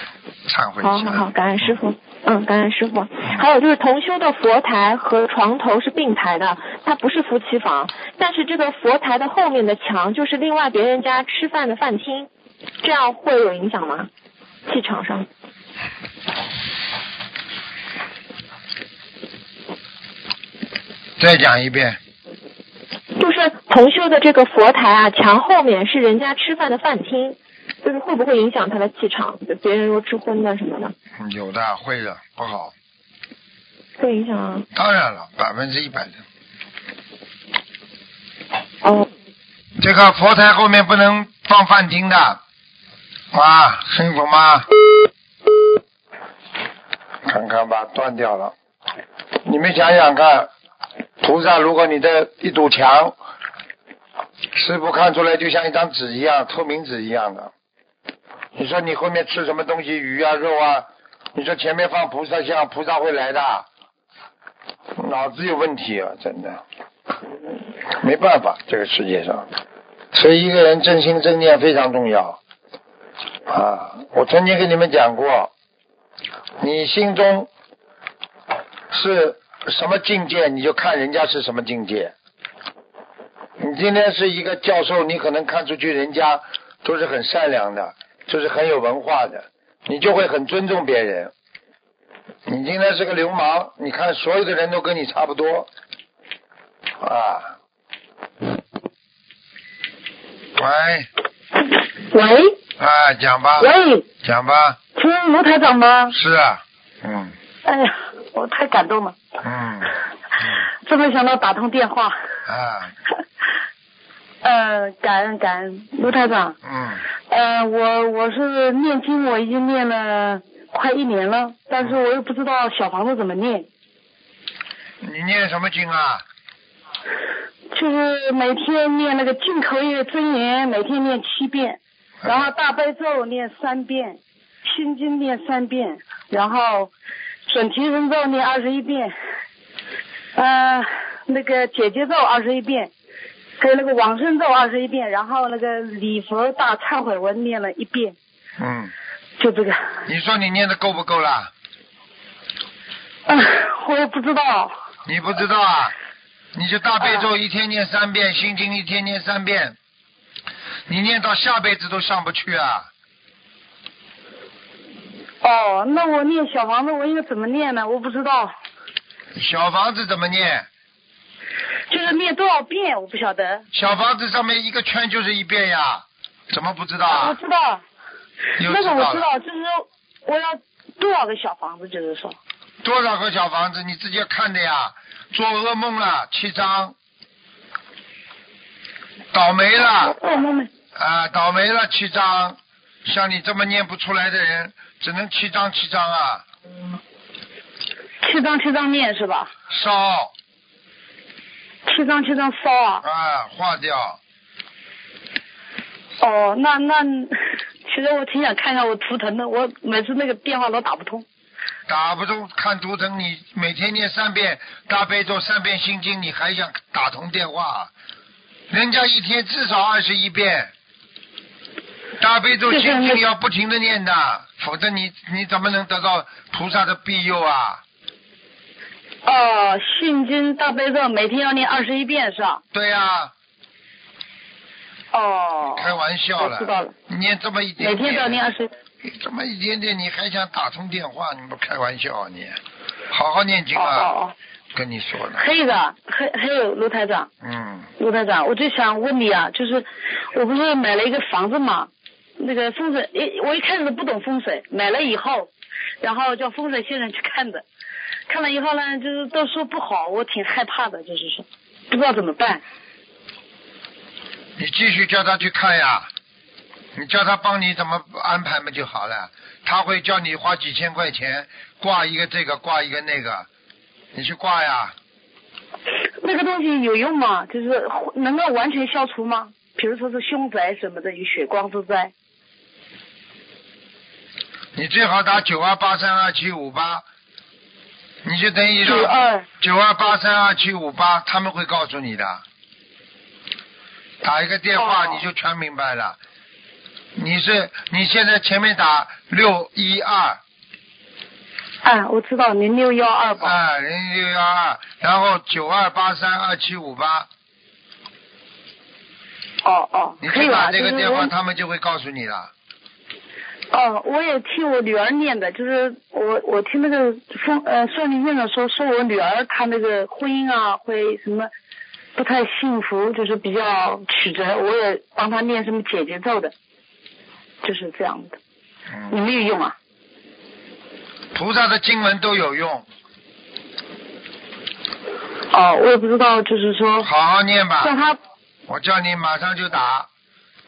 忏悔一下。好好好，感恩师傅。嗯，感恩师傅。还有就是同修的佛台和床头是并排的，它不是夫妻房，但是这个佛台的后面的墙就是另外别人家吃饭的饭厅，这样会有影响吗？气场上？再讲一遍，就是同修的这个佛台啊，墙后面是人家吃饭的饭厅，就是会不会影响他的气场？就别人说吃荤的什么的，有的会的，不好。会影响啊？当然了，百分之一百的。哦，这个佛台后面不能放饭厅的，啊，辛苦吗？看看吧，断掉了。你们想想看，菩萨，如果你的一堵墙，师傅看出来就像一张纸一样，透明纸一样的。你说你后面吃什么东西，鱼啊、肉啊？你说前面放菩萨像，菩萨会来的？脑子有问题啊，真的。没办法，这个世界上，所以一个人正心正念非常重要啊！我曾经跟你们讲过，你心中是什么境界，你就看人家是什么境界。你今天是一个教授，你可能看出去人家都是很善良的，就是很有文化的，你就会很尊重别人。你今天是个流氓，你看所有的人都跟你差不多。啊。喂，喂。啊，讲吧，喂，讲吧，是卢台长吗？是啊，嗯。哎呀，我太感动了，嗯真没想到打通电话。啊 呃，感恩感恩卢台长。嗯呃，我我是念经，我已经念了快一年了，但是我又不知道小房子怎么念，你念什么经啊？就是每天念那个净口业真言，每天念七遍，然后大悲咒念三遍，心经念三遍，然后准提神咒念二十一遍，呃，那个姐姐咒二十一遍，跟那个往生咒二十一遍，然后那个礼佛大忏悔文念了一遍，嗯，就这个。你说你念的够不够啦？嗯，我也不知道。你不知道啊？你就大悲咒一天念三遍，心经一天念三遍，你念到下辈子都上不去啊！哦，那我念小房子，我应该怎么念呢？我不知道。小房子怎么念？就是念多少遍，我不晓得。小房子上面一个圈就是一遍呀，怎么不知道啊？我知道，又那个我知道，就是说我要多少个小房子，就是说。多少个小房子你自己要看的呀？做噩梦了七张，倒霉了噩梦没？啊，倒霉了七张。像你这么念不出来的人，只能七张七张啊，七张七张念是吧？烧七张七张烧啊？啊，化掉。哦，那那，其实我挺想看一下我图腾的，我每次那个电话都打不通。打不通看图腾，你每天念三遍大悲咒，三遍心经，你还想打通电话？人家一天至少二十一遍，大悲咒、心经要不停的念的，否则你你怎么能得到菩萨的庇佑啊？哦，心经大悲咒每天要念二十一遍是吧？对呀、哦。开玩笑了，知道了，念这么一点点，每天都要念二十。这么一点点，你还想打通电话？你不开玩笑啊你？好好念经哦啊！哦哦，跟你说呢，还有一个，还还有卢台长，嗯，卢台长，我就想问你啊，就是我不是买了一个房子嘛，那个风水，一我一开始都不懂风水，买了以后，然后叫风水先生去看的，看了以后呢，就是都说不好，我挺害怕的，就是说不知道怎么办。你继续叫他去看呀，你叫他帮你怎么安排嘛就好了。他会叫你花几千块钱挂一个这个，挂一个那个，你去挂呀。那个东西有用吗？就是能够完全消除吗？比如说是凶宅什么的，有血光之灾。你最好打九二八三二七五八，你就等于九二九二八三二七五八，他们会告诉你的。打一个电话哦你就全明白了。你是你现在前面打六一二哎，我知道零六幺二吧。啊零六幺二，然后九二八三二七五八，哦哦，你可以打这个电话，他们就会告诉你了。哦，我也听我女儿念的，就是我我听那个风呃算命院长说，说我女儿她那个婚姻啊会什么不太幸福，就是比较曲折，我也帮她念什么姐姐咒的，就是这样的，有嗯，没有用啊？菩萨的经文都有用，哦，我也不知道，就是说好好念吧。叫他我叫你马上就打，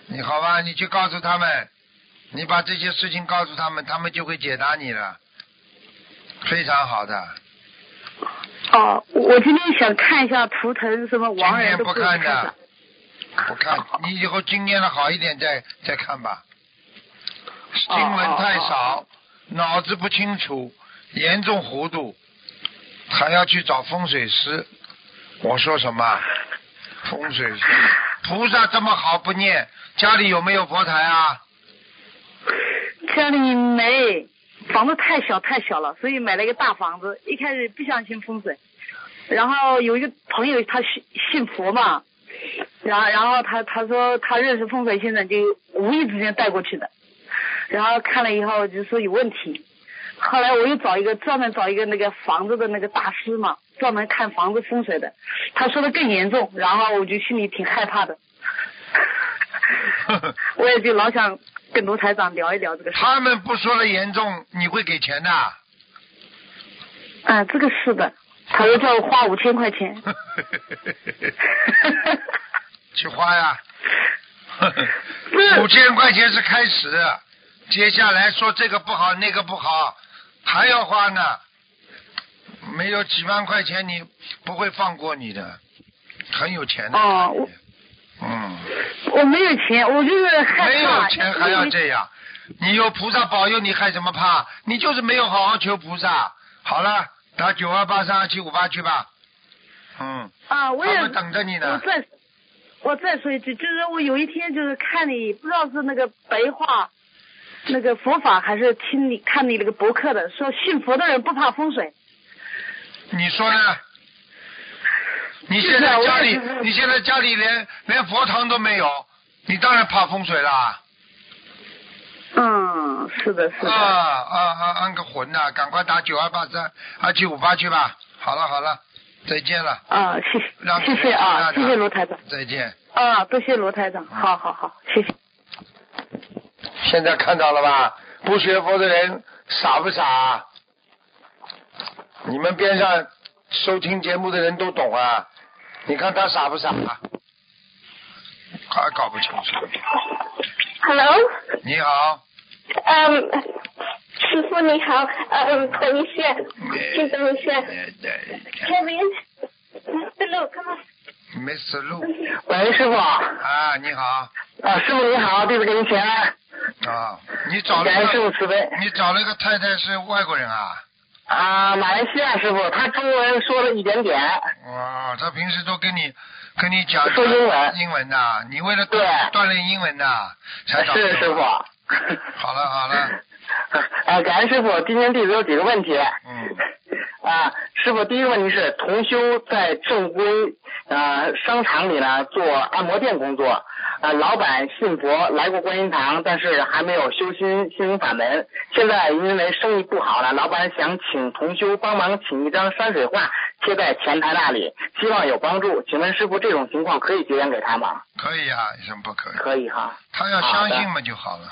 你好吧？你去告诉他们，你把这些事情告诉他们，他们就会解答你了，非常好的。哦，我今天想看一下图腾，什么亡今人都可以天不看看的，不看，你以后经验的好一点再再看吧。经文太少，脑子不清楚，严重糊涂，还要去找风水师。我说什么？风水师，菩萨这么好不念，家里有没有佛台啊？家里没，房子太小太小了，所以买了一个大房子。一开始不相信风水，然后有一个朋友他信信佛嘛，然后然后他他说他认识风水先生，就无意之间带过去的，然后看了以后就说有问题。后来我又找一个专门找一个那个房子的那个大师嘛，专门看房子风水的，他说的更严重，然后我就心里挺害怕的。我也就老想跟卢台长聊一聊这个事。他们不说的严重，你会给钱的。啊，这个是的，他又叫我花五千块钱。去花呀，是五千块钱是开始，接下来说这个不好那个不好，还要花呢。没有几万块钱，你不会放过你的，很有钱的。哦我嗯，我没有钱，我就是害怕。没有钱还要这样，你有菩萨保佑，你害什么怕？你就是没有好好求菩萨。好了，打九二八三二七五八去吧。嗯，啊，我也他们等着你我呢。再我再说一句，就是我有一天就是看你，不知道是那个白话那个佛法，还是听你看你那个博客的，说信佛的人不怕风水。你说呢？你现在家里，你现在家里连连佛堂都没有，你当然怕风水啦。嗯，是的，是的。啊啊啊！安个魂呐、赶快打九二八三二七五八去吧。好了好了，再见了，啊，谢让谢谢谢啊，谢谢罗台长再见。啊，多谢罗台长，好好好，谢谢。现在看到了吧？不学佛的人傻不傻？你们边上收听节目的人都懂啊。你看他傻不傻？还搞不清楚。Hello，你好，嗯，师傅你好，嗯，等一下，请等一下，Kevin，Mr. Lu，come on。Mr. 陆喂，师傅。啊，你好啊，师傅你好，弟子给您请安。啊，你找了个傅慈悲。你找了个太太是外国人啊？啊，马来西亚师傅，他中文说了一点点。哇，他平时都跟你跟你讲说英文英文的，你为了对锻炼英文的才找是师傅。好了好了，啊，感恩师傅，今天弟子有几个问题。嗯，啊，师傅，第一个问题是，同修在正规呃商场里呢做按摩店工作，呃，老板信佛，来过观音堂，但是还没有修心心灵法门。现在因为生意不好了，老板想请同修帮忙请一张山水画贴在前台那里，希望有帮助。请问师傅，这种情况可以结缘给他吗？可以啊，有什么不可以？可以哈。他要相信嘛就好了。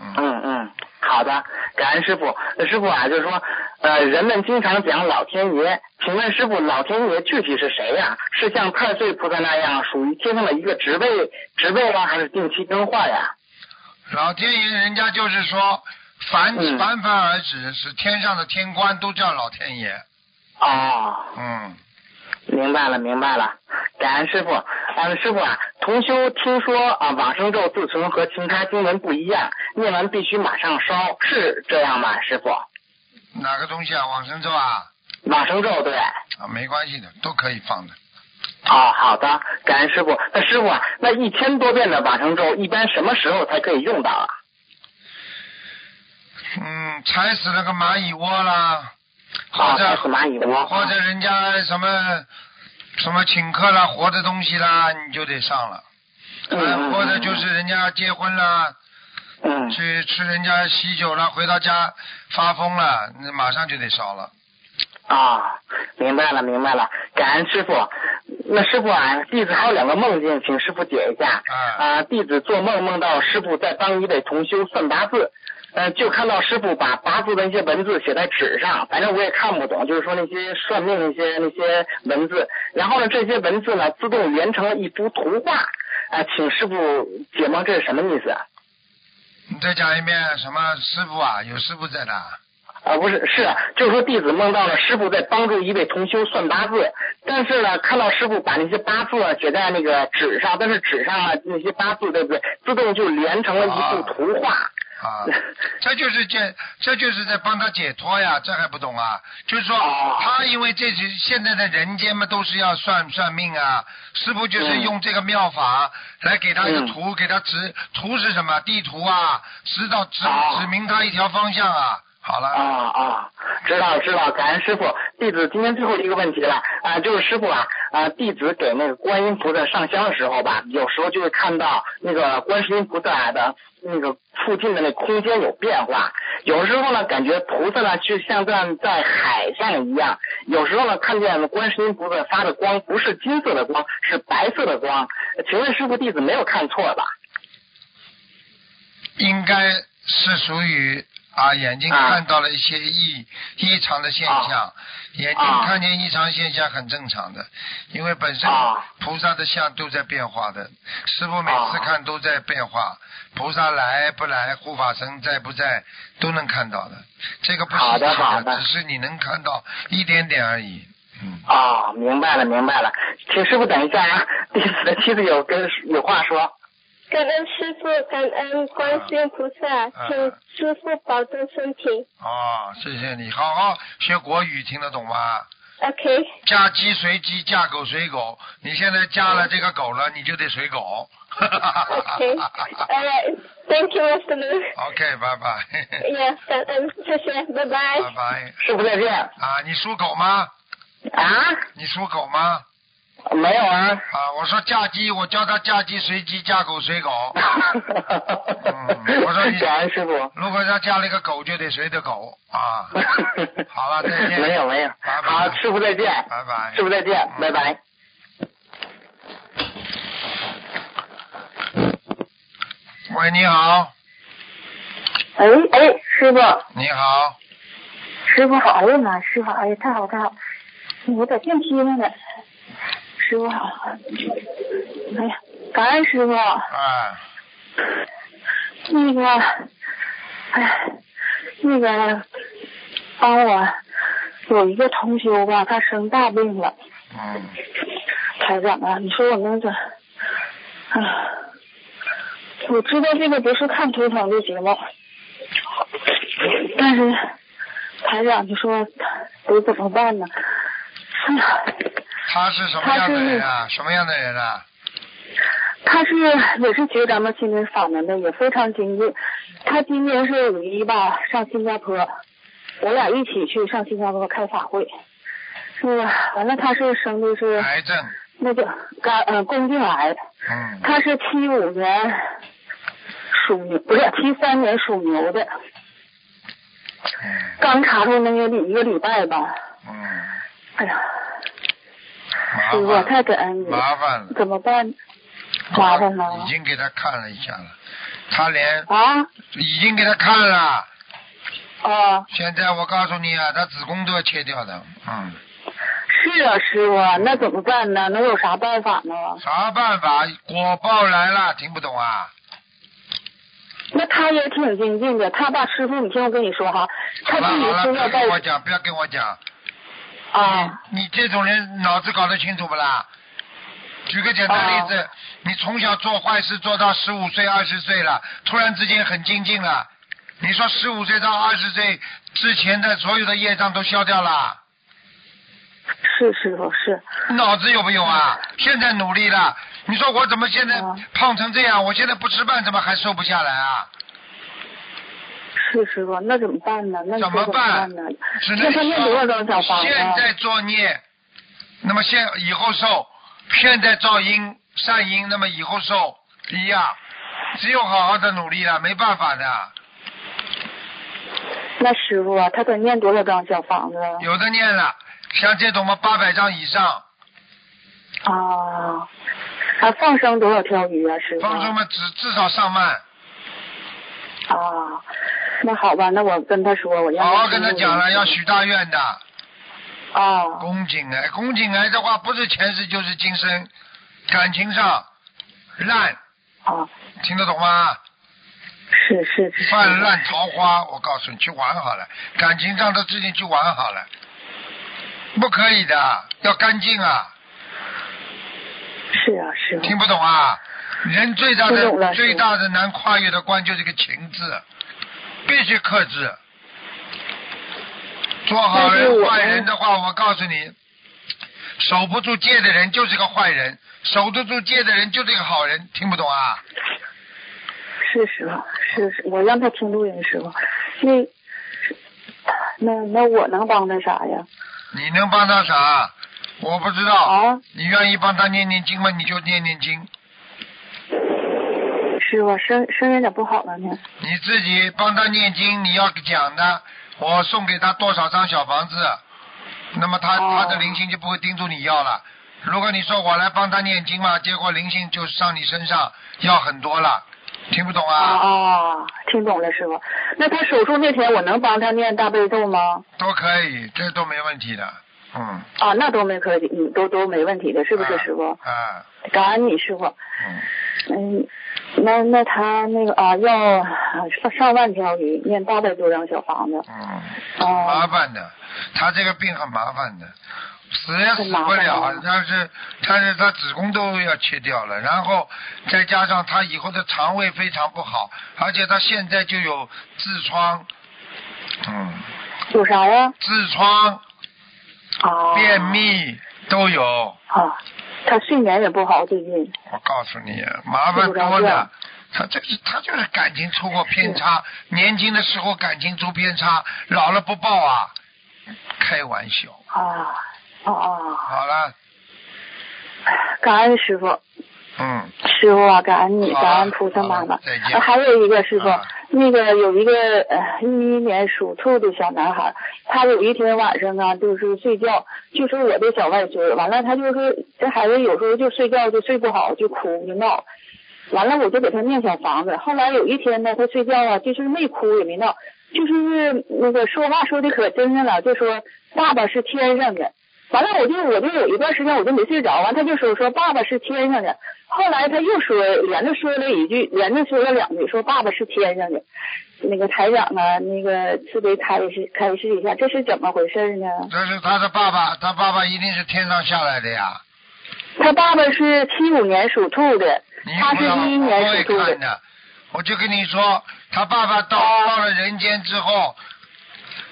嗯，嗯嗯，好的，感恩师傅。呃师傅啊，就是说，呃，人们经常讲老天爷，请问师傅，老天爷具体是谁呀、是像太岁菩萨那样属于天上的一个职位职位吗？还是定期更换呀？老天爷人家就是说凡嗯凡凡而止，是天上的天官都叫老天爷。哦，嗯，明白了，明白了，感恩师傅。嗯，师傅啊，同修听说啊，往生咒自从和其他经文不一样，念完必须马上烧，是这样吗？师傅，哪个东西啊？往生咒啊？往生咒对。啊，没关系的，都可以放的。哦，好的，感恩师傅。那师傅啊，那一千多遍的往生咒，一般什么时候才可以用到啊？嗯，踩死那个蚂蚁窝啦，或啊，者、踩死蚂蚁窝。或者人家什么什么请客啦、活的东西啦，你就得上了。嗯嗯或者就是人家结婚啦，嗯去吃人家喜酒啦，回到家发疯了，那马上就得烧了。啊，明白了，明白了，感恩师傅。那师傅啊，弟子还有两个梦境，请师傅解一下。啊啊，弟子做梦梦到师傅在帮一位同修算八字，呃，就看到师傅把八字的一些文字写在纸上，反正我也看不懂，就是说那些算命那些那些文字，然后呢，这些文字呢自动连成了一幅图画，啊，请师傅解梦，这是什么意思？你再讲一遍，什么师傅啊？有师傅在的。啊，不是，是，就是说弟子梦到了师傅在帮助一位同修算八字，但是呢，看到师傅把那些八字呢写在那个纸上，但是纸上啊那些八字对不对，自动就连成了一幅图画。啊，这就是解，这就是在帮他解脱呀，这还不懂啊？就是说，哦他因为这是现在的人间嘛，都是要算算命啊。师傅就是嗯用这个妙法来给他一个嗯图，给他指图是什么？地图啊，指导指哦指明他一条方向啊。好了，啊啊，知道知道，感恩师傅。弟子今天最后一个问题了啊，就是师傅啊啊，弟子给那个观音菩萨上香的时候吧，有时候就会看到那个观世音菩萨的那个附近的那空间有变化，有时候呢感觉菩萨呢就像在在海上一样，有时候呢看见观世音菩萨发的光不是金色的光，是白色的光。请问师傅，弟子没有看错吧？应该是属于啊，眼睛啊看到了一些异异常的现象，眼睛啊看见异常现象很正常的，因为本身啊菩萨的像都在变化的，师傅每次啊看都在变化，菩萨来不来，护法神在不在，都能看到的，这个不好稀奇的好的只是你能看到一点点而已，嗯。啊，明白了明白了，请师傅等一下啊，弟子的妻子有跟有话说。感恩师傅，感恩观世音菩萨，啊请师傅保重身体。哦，谢谢你，好好学国语，听得懂吗？OK，嫁鸡随鸡，嫁狗随狗。你现在嫁了这个狗了，你就得随狗。OK，呃，Thank you, Mr. Lu。OK，拜拜。Yeah，感恩，谢谢，拜拜。拜拜。师傅再见。啊，你属狗吗？啊？你属狗吗？没有啊。啊，我说嫁鸡，我教他嫁鸡随鸡，嫁狗随狗。嗯，我说你感恩师傅。如果他嫁了一个狗，就得随着狗啊。好了，再见。没有没有。拜拜。好，师傅再见。拜拜。师傅再见，拜拜。喂，你好。哎哎，师傅。你好。师傅好，哎呀妈，师傅，哎呀，太好太好，我在电梯上呢。师傅好，哎呀，感恩师傅。哎。那个，哎，那个，帮我有一个同修吧，他生大病了。嗯。台长啊，你说我能怎？哎，我知道这个不是看图腾的节目，但是台长就说得怎么办呢？他是什么样的人啊？什么样的人啊？他是也是学咱们心灵法门的，也非常精进。他今年是五一吧，上新加坡，我俩一起去上新加坡开法会。是完了，他是生的是癌症，那个肝呃宫颈癌。嗯。他是七五年属牛，不是七三年属牛的。嗯。刚查出那个一个礼拜吧。嗯。哎呀。师傅太感恩你，麻烦了，怎么办？麻烦了。已经给他看了一下了，他连啊，已经给他看了。啊。现在我告诉你啊，他子宫都要切掉的，嗯。是啊，师傅，那怎么办呢？能有啥办法呢？啥办法？果报来了，听不懂啊？那他也挺精进的，他爸，师傅，你听我跟你说哈，他自己不要跟我讲，不要跟我讲。啊！你这种人脑子搞得清楚不啦？举个简单例子，你从小做坏事做到十五岁、二十岁了，突然之间很精进了，你说十五岁到二十岁之前的所有的业障都消掉了？是师傅是。脑子有没有啊？现在努力了，你说我怎么现在胖成这样？我现在不吃饭怎么还瘦不下来啊？是师傅，那怎么办呢？那怎么办呢？那他念多少张小房现在作孽，那么现以后受，现在造因善因，那么以后受一样，只有好好的努力了，没办法的。那师傅啊，他得念多少张小房子？有的念了，像这种嘛，八百张以上。啊，他放生多少条鱼啊？是？放生嘛，至至少上万。哦。那好吧，那我跟他说，我要好好跟他讲了，要许大愿的。哦。宫颈癌，宫颈癌的话，不是前世就是今生，感情上烂。哦。听得懂吗？是是是。泛滥桃花，我告诉你，去玩好了。感情上的事情去玩好了，不可以的，要干净啊。是啊是啊。听不懂啊？人最大的最大的难跨越的关就是个情字。必须克制，做好人坏人的话，我告诉你，守不住戒的人就是个坏人，守得住戒的人就是个好人，听不懂啊？是师傅，是是，我让他听录音，师傅。那那那我能帮他啥呀？你能帮他啥？我不知道。啊。你愿意帮他念念经吗？你就念念经。师傅，声声有点不好了呢。你自己帮他念经，你要讲的，我送给他多少张小房子，那么他他的灵性就不会盯住你要了。如果你说我来帮他念经嘛，结果灵性就上你身上要很多了，听不懂啊？啊，听懂了，师傅。那他手术那天我能帮他念大悲咒吗？都可以，这都没问题的，嗯。啊，那都没可以，嗯，都都没问题的，是不是师傅？啊。感恩你，师傅。嗯。嗯。那那他那个啊，要上上万条鱼，念八百多张小房子。嗯，很麻烦的，他这个病很麻烦的，死也死不了，但是但是他子宫都要切掉了，然后再加上他以后的肠胃非常不好，而且他现在就有痔疮，嗯。有啥呀？痔疮。哦。便秘都有。啊。他睡眠也不好，最近。我告诉你，麻烦多了。他就是他就是感情出过偏差，年轻的时候感情出偏差，老了不报啊，开玩笑。啊啊啊！好了。感恩师傅，嗯，师傅啊，感恩你，感恩菩萨妈妈。再见呃还有一个师傅，啊那个有一个呃一一年属兔的小男孩，他有一天晚上啊，就是睡觉，就是我的小外孙，完了他就是这孩子有时候就睡觉就睡不好，就哭就闹。完了，我就给他念小房子。后来有一天呢，他睡觉啊，就是没哭也没闹，就是那个说话说的可真实了，就说爸爸是天上的。完了，我就我就有一段时间我就没睡着，完他就说说爸爸是天上的。后来他又说连着说了一句，连着说了两句，说爸爸是天上的。那个台长啊，那个慈悲开示开示一下，这是怎么回事呢？这是他的爸爸，他爸爸一定是天上下来的呀。他爸爸是七五年属兔的，他是一一年属兔的，我就跟你说，他爸爸到、到了人间之后，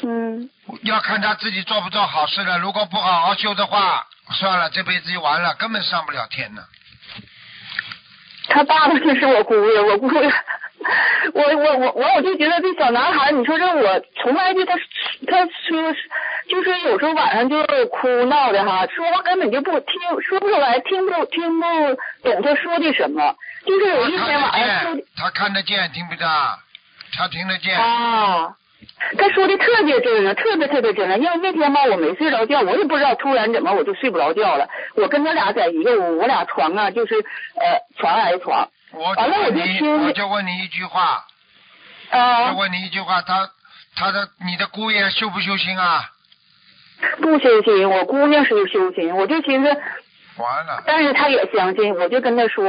嗯，要看他自己做不做好事了。如果不好好修的话，算了，这辈子就完了，根本上不了天呢。他爸爸就是我姑爷，我姑爷，我我我我我就觉得这小男孩，你说这我从来就他他说就是有时候晚上就哭闹的哈，说话根本就不听，说不出来，听不听不懂他说的什么，就是有一天晚上他看得见，听不见，他听得见。啊。他说的特别真啊，特别特别真啊。因为那天吧，我没睡着觉，我也不知道突然怎么我就睡不着觉了。我跟他俩在一个屋，我俩床啊就是呃床挨床。我就完了我问你，就听我就问你一句话，啊就，问你一句话，他他的你的姑爷修不修心啊？不修心，我姑娘是修心，我就寻思，完了，但是他也相信，我就跟他说，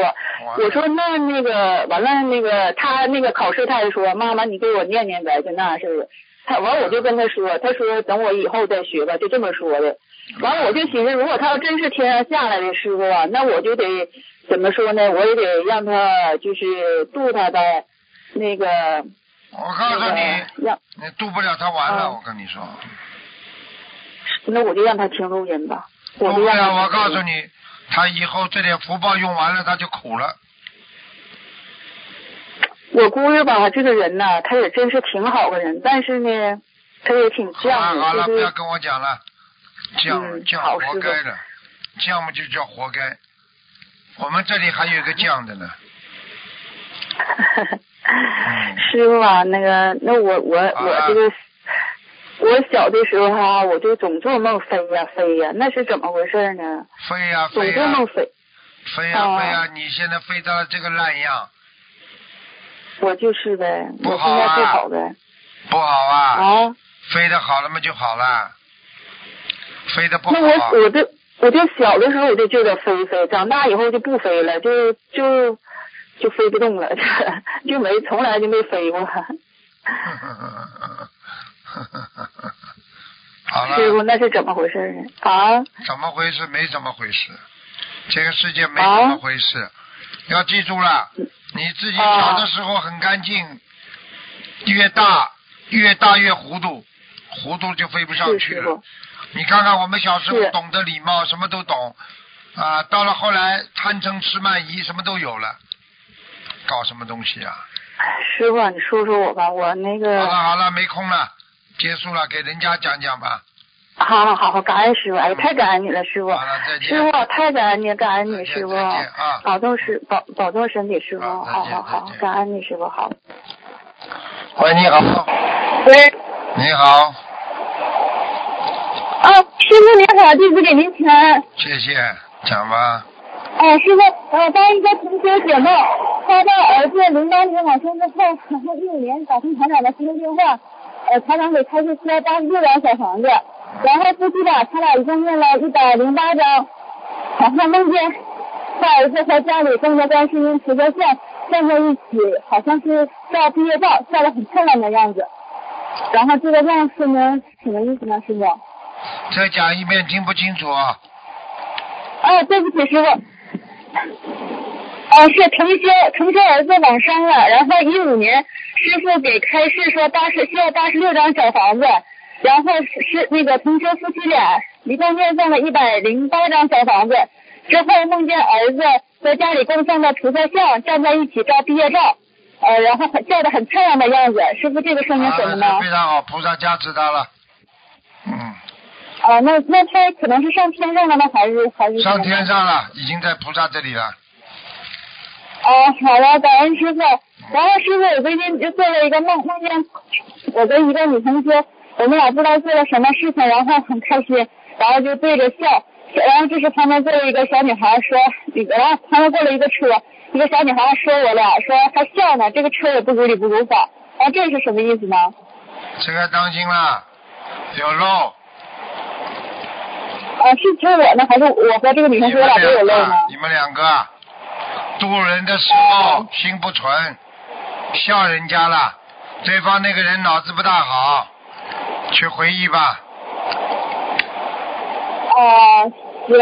我说那那个完了那个他那个考试他还说妈妈你给我念念呗，就那似的。他完我就跟他说，他说等我以后再学吧，就这么说的。完了我就寻思，如果他要真是天上下来的师傅啊，那我就得怎么说呢？我也得让他就是渡他呗，那个我告诉那你，你渡不了他完了，啊我跟你说，那我就让他听录音吧，我不了。我告诉你，他以后这点福报用完了，他就苦了。我姑爷吧，这个人呐，他也真是挺好个人，但是呢，他也挺好了犟好了，的，就是不要跟我讲了，犟嗯犟活该的，犟嘛就叫活该。我们这里还有一个犟的呢，嗯师傅啊，那个，那我我好了我这个，我小的时候哈、我就总做梦飞呀飞呀，那是怎么回事呢？飞呀总飞呀。做梦飞，飞呀啊飞呀，你现在飞到了这个烂样，我就是呗，不我现在好啊不好呗，不好啊，啊，飞的好了嘛就好了，飞的不好那我好，我就我就小的时候我就就得飞飞，长大以后就不飞了，就就就飞不动了，就没从来就没飞过。好了师傅，那是怎么回事呢？啊，怎么回事？没怎么回事，这个世界没啊怎么回事，要记住了，你自己小的时候很干净，越大越大越糊涂，糊涂就飞不上去了。你看看我们小时候懂得礼貌，什么都懂，啊，到了后来贪嗔痴慢疑什么都有了，搞什么东西啊？师傅，你说说我吧，我那个好了，好了，没空了，结束了，给人家讲讲吧。好好好好，感恩师傅，哎，太感恩你了，师傅。好，了，再见。师傅太感恩你，感恩你，师傅。再见啊，保重师保保重身体，师傅，好再见好好感恩你，师傅好。喂，你好，喂，你好，啊，师傅您好，弟子给您钱。谢谢，讲吧。哎，师傅，我，帮一个同学解梦，他的儿子零八年往生之后，然后一五年打通团长的咨询电话，呃，台长给开出说八十六张小房子，然后夫妻俩他俩一共念了一百零八张，好像梦见他儿子和家里跟着观世音菩萨像站在一起，好像是照毕业照，照的很漂亮的样子。然后这个样是呢什么意思呢，师傅？再讲一遍，听不清楚啊。哦，对不起，师傅。呃，是同修同修儿子往生了，然后一五年师傅给开示说八十需要八十六张小房子，然后是那个同修夫妻俩一共念诵了一百零八张小房子，之后梦见儿子在家里供奉的菩萨像站在一起照毕业照，呃，然后很照的很漂亮的样子，师傅这个说明什么呢啊，？非常好，菩萨加持他了。嗯，啊，那那他可能是上天上了吗？还是还是？上天上了，已经在菩萨这里了。啊，好的，感恩师傅。然后师傅，我最近就做了一个梦，梦见我跟一个女同学，我们俩不知道做了什么事情，然后很开心，然后就对着笑。然后这时旁边坐了一个小女孩说，然后旁边过了一个车，一个小女孩说我俩说还笑呢，这个车也不如理不如法。啊，这是什么意思呢？这个当心了，有漏。啊，是指我呢，还是我和这个女同学俩都有漏呢？你们两个渡人的时候心不纯，笑人家了，对方那个人脑子不大好，去回忆吧。啊，行，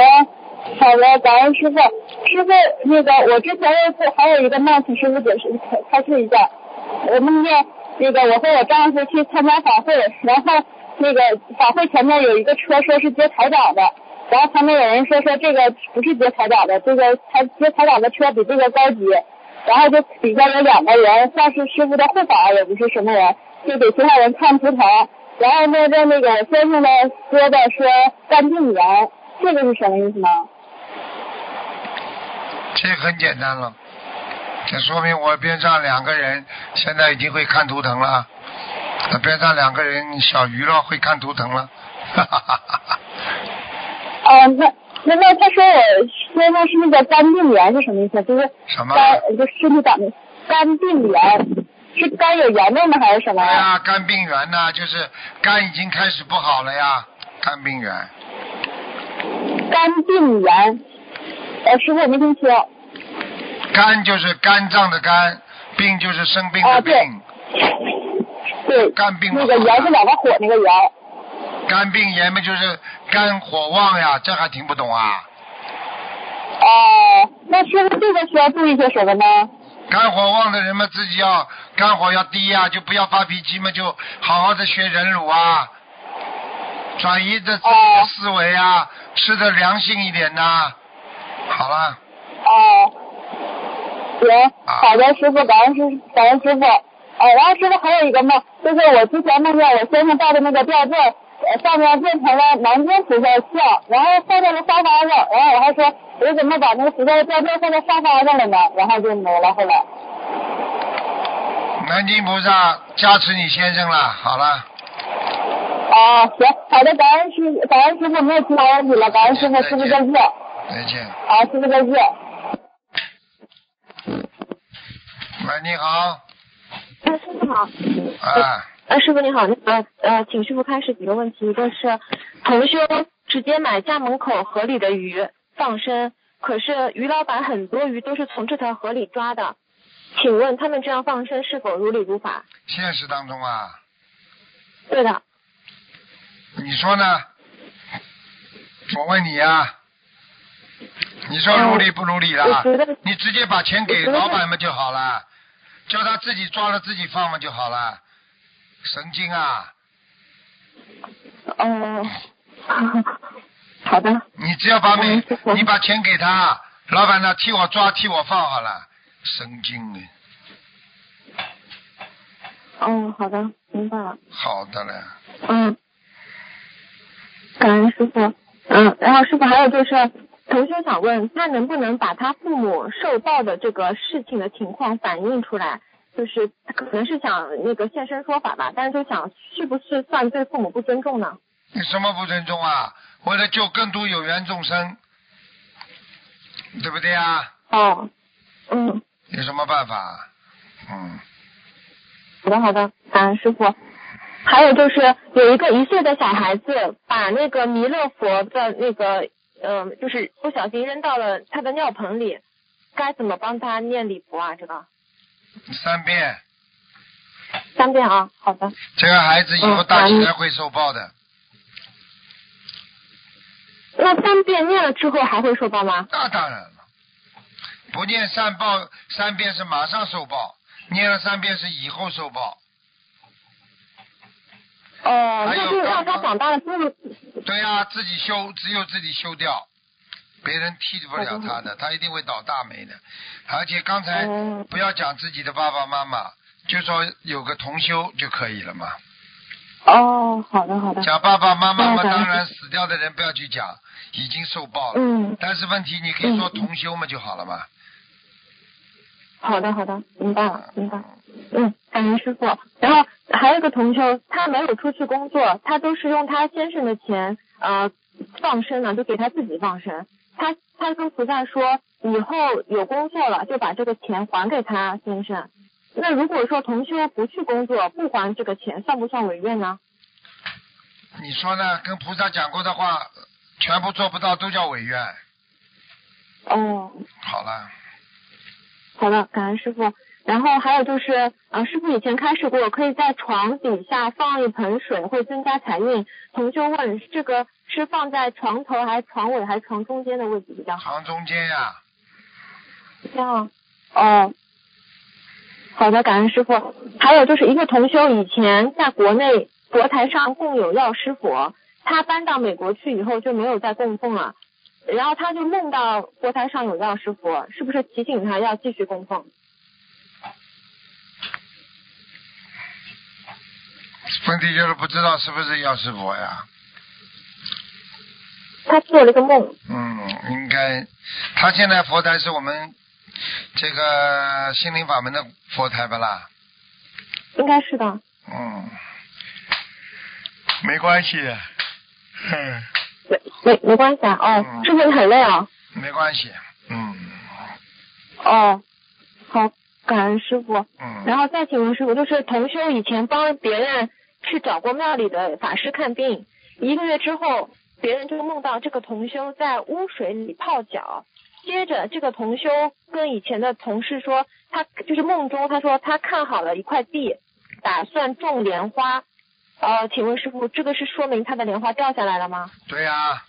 好的，感恩师傅。师傅，那个我之前又是还有一个梦，请师傅解释开开示一下。我梦见那个我和我丈夫去参加法会，然后那个法会前面有一个车，说是接台长的，然后旁边有人说说这个不是接彩长的，这个他接彩长的车比这个高级，然后就底下有两个人，像是师傅的护法，也不是什么人，就给其他人看图腾。然后那个那个先生呢说的说肝病炎，这个是什么意思呢？这很简单了，这说明我边上两个人现在已经会看图腾了，那边上两个人小鱼了会看图腾了，哈哈哈哈。哦，那那那他说我身上是那个肝病炎是什么意思？就是什么？肝就身体长的肝病炎。是肝有炎症吗？还是什么呀？对呀，肝病源呢，就是肝已经开始不好了呀，肝病源。肝病源，呃，师傅我没听清。肝就是肝脏的肝，病就是生病的病。对。肝病那个炎是两个火那个炎。肝病炎嘛，就是肝火旺呀，这还听不懂啊？哦，那师傅这个需要注意些什么呢？肝火旺的人们自己要肝火要低呀，就不要发脾气嘛，就好好的学忍辱啊，转移的自己的思维啊，吃的良性一点呐。好了。哦。行，好的，师傅，感恩师，感恩师傅。哦，然后师傅还有一个梦，就是我之前梦见我先生带的那个吊坠，上面变成了南京菩萨像，然后放在了沙发上，然后我还说。我怎么把那个菩萨的照片放在沙发上了呢？然后就没了。后来，南京菩萨加持你先生了。好了。啊，行，好的，感恩师，感恩师傅，没有其他问题了。感恩师傅，师傅再见。再见。好，师傅再见。喂，你好。哎，师傅好。啊。哎，师傅你好，那个呃，请师傅开始几个问题，一个是同修直接买家门口河里的鱼。放生，可是鱼老板很多鱼都是从这条河里抓的，请问他们这样放生是否如理如法？现实当中啊。对的。你说呢？我问你呀，你说如理不如理了？你直接把钱给老板们就好了，叫他自己抓了自己放嘛就好了，神经啊！哦。好的。你只要把每你把钱给他，老板呢替我抓替我放好了，神经呢。哦，好的，明白了。好的嘞。嗯。感恩师傅。嗯，然后师傅还有就是，同学想问他能不能把他父母受报的这个事情的情况反映出来？就是可能是想那个现身说法吧，但是就想是不是算对父母不尊重呢？你什么不尊重啊？为了救更多有缘众生，对不对啊？哦，嗯。有什么办法？嗯。好的，好的，感恩师傅。还有就是有一个一岁的小孩子把那个弥勒佛的那个，嗯，就是不小心扔到了他的尿盆里，该怎么帮他念礼佛啊？这个。三遍。三遍啊，好的。这个孩子以后大起来会受报的。那三遍念了之后还会受报吗？那当然了，不念三报三遍是马上受报，念了三遍是以后受报。哦，那就让他长大了之后。对呀，自己修，只有自己修掉，别人替不了他的，他一定会倒大霉的。而且刚才不要讲自己的爸爸妈妈，就说有个同修就可以了嘛。哦，好的好的。讲爸爸妈妈嘛，当然死掉的人不要去讲，已经受报了。嗯，但是问题你可以说嗯同修嘛就好了嘛。好的好的，明白了明白。嗯，感恩师傅。然后还有一个同修，他没有出去工作，他都是用他先生的钱呃放生了，就给他自己放生。他他跟菩萨说，以后有工作了就把这个钱还给他先生。那如果说同修不去工作，不还这个钱，算不算违愿呢？你说呢？跟菩萨讲过的话，全部做不到都叫违愿。哦，好了，好了，感恩师傅。然后还有就是，呃，师傅以前开示过，可以在床底下放一盆水，会增加财运。同修问，这个是放在床头还是床尾还是床中间的位置比较好？床中间呀、这样，哦，好的，感恩师傅。还有就是一个同修以前在国内佛台上供有药师佛，他搬到美国去以后就没有再供奉了，然后他就梦到佛台上有药师佛，是不是提醒他要继续供奉？问题就是不知道是不是药师佛呀？他做了个梦，嗯，应该，他现在佛台是我们这个心灵法门的佛台不啦？应该是的。嗯，没关系，嗯，没没没关系啊，哦，嗯师傅你很累啊，没关系，嗯哦，好，感恩师傅。嗯，然后再请问师傅，就是同修以前帮别人去找过庙里的法师看病，一个月之后，别人就梦到这个同修在污水里泡脚，接着这个同修跟以前的同事说，他就是梦中他说他看好了一块地，打算种莲花，呃，请问师傅，这个是说明他的莲花掉下来了吗？对呀、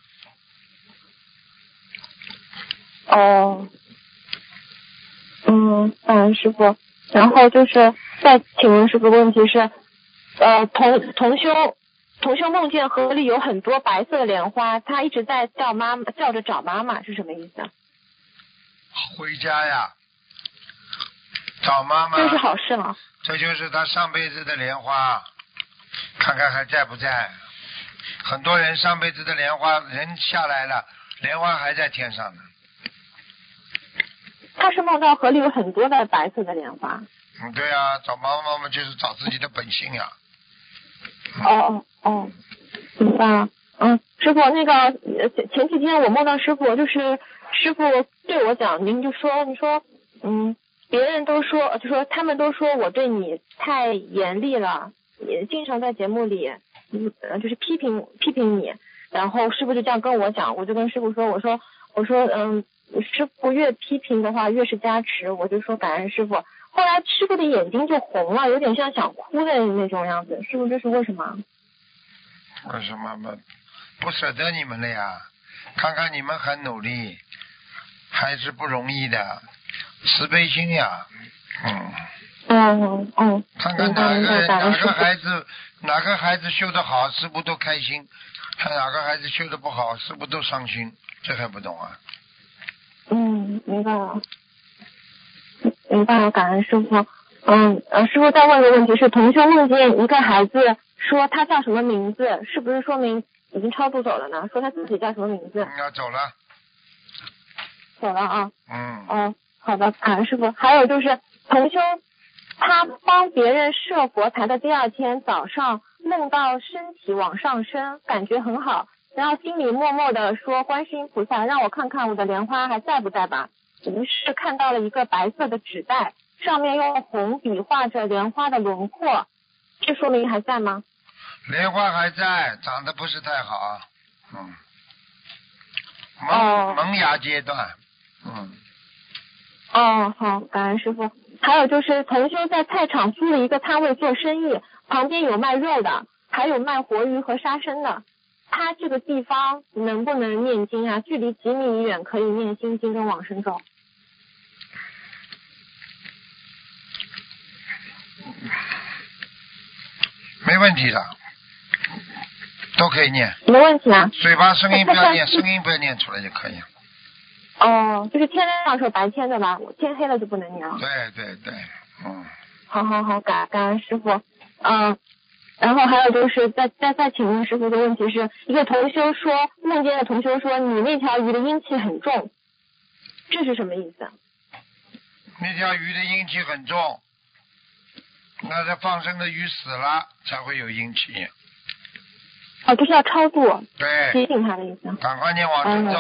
哦，嗯，感恩师傅。然后就是再请问师傅问题是，呃，同同修同修梦见河里有很多白色的莲花，他一直在叫妈妈，叫着找妈妈，是什么意思？回家呀，找妈妈，这是好事吗？这就是他上辈子的莲花，看看还在不在。很多人上辈子的莲花人下来了，莲花还在天上呢。他是梦到河里有很多的白色的莲花。嗯，对呀、找妈妈嘛就是找自己的本性呀。哦哦哦，明白了。嗯，师傅，那个呃前前几天我梦到师傅，就是师傅对我讲，您就说，你说，嗯，别人都说，就说他们都说我对你太严厉了，也经常在节目里，嗯，呃就是批评批评你，然后师傅就这样跟我讲，我就跟师傅说，我说我说嗯，师傅越批评的话越是加持，我就说感恩师傅。后来师傅的眼睛就红了，有点像想哭的那种样子，师傅这是为什么？为什么不不舍得你们了呀？看看你们很努力，还是不容易的，慈悲心呀，嗯。嗯嗯，看看哪个哪个。孩子哪个孩子修得好，师傅都开心；看哪个孩子修得不好，师傅都伤心。这还不懂啊？嗯，明白了，明白了，感恩师傅。嗯，呃，师傅再问个问题是，同修梦见一个孩子说他叫什么名字，是不是说明已经超度走了呢？说他自己叫什么名字？你要走了，走了啊。嗯，哦，好的，感恩师傅。还有就是同修，他帮别人设佛台的第二天早上，梦到身体往上升，感觉很好，然后心里默默的说：“观世音菩萨，让我看看我的莲花还在不在吧。”于是看到了一个白色的纸袋，上面用红笔画着莲花的轮廓，这说明还在吗？莲花还在，长得不是太好，嗯，哦萌萌芽阶段，嗯，哦，好，感恩师傅。还有就是同修在菜场租了一个摊位做生意，旁边有卖肉的，还有卖活鱼和沙参的。他这个地方能不能念经啊？距离几米远可以念心经跟往生咒。没问题的，都可以念，没问题啊。嘴巴声音不要念，声音不要念出来就可以了。哦，就是天亮的时候白天的吧？我天黑了就不能念了。对对对，嗯，好好好，感感恩师傅。嗯、然后还有就是再再再请问师傅一个问题是，一个同修说梦见的同修说你那条鱼的阴气很重，这是什么意思啊？那条鱼的阴气很重，那它放生的鱼死了才会有阴气。哦，就是要超度，对，提醒他的意思。赶快念往生咒。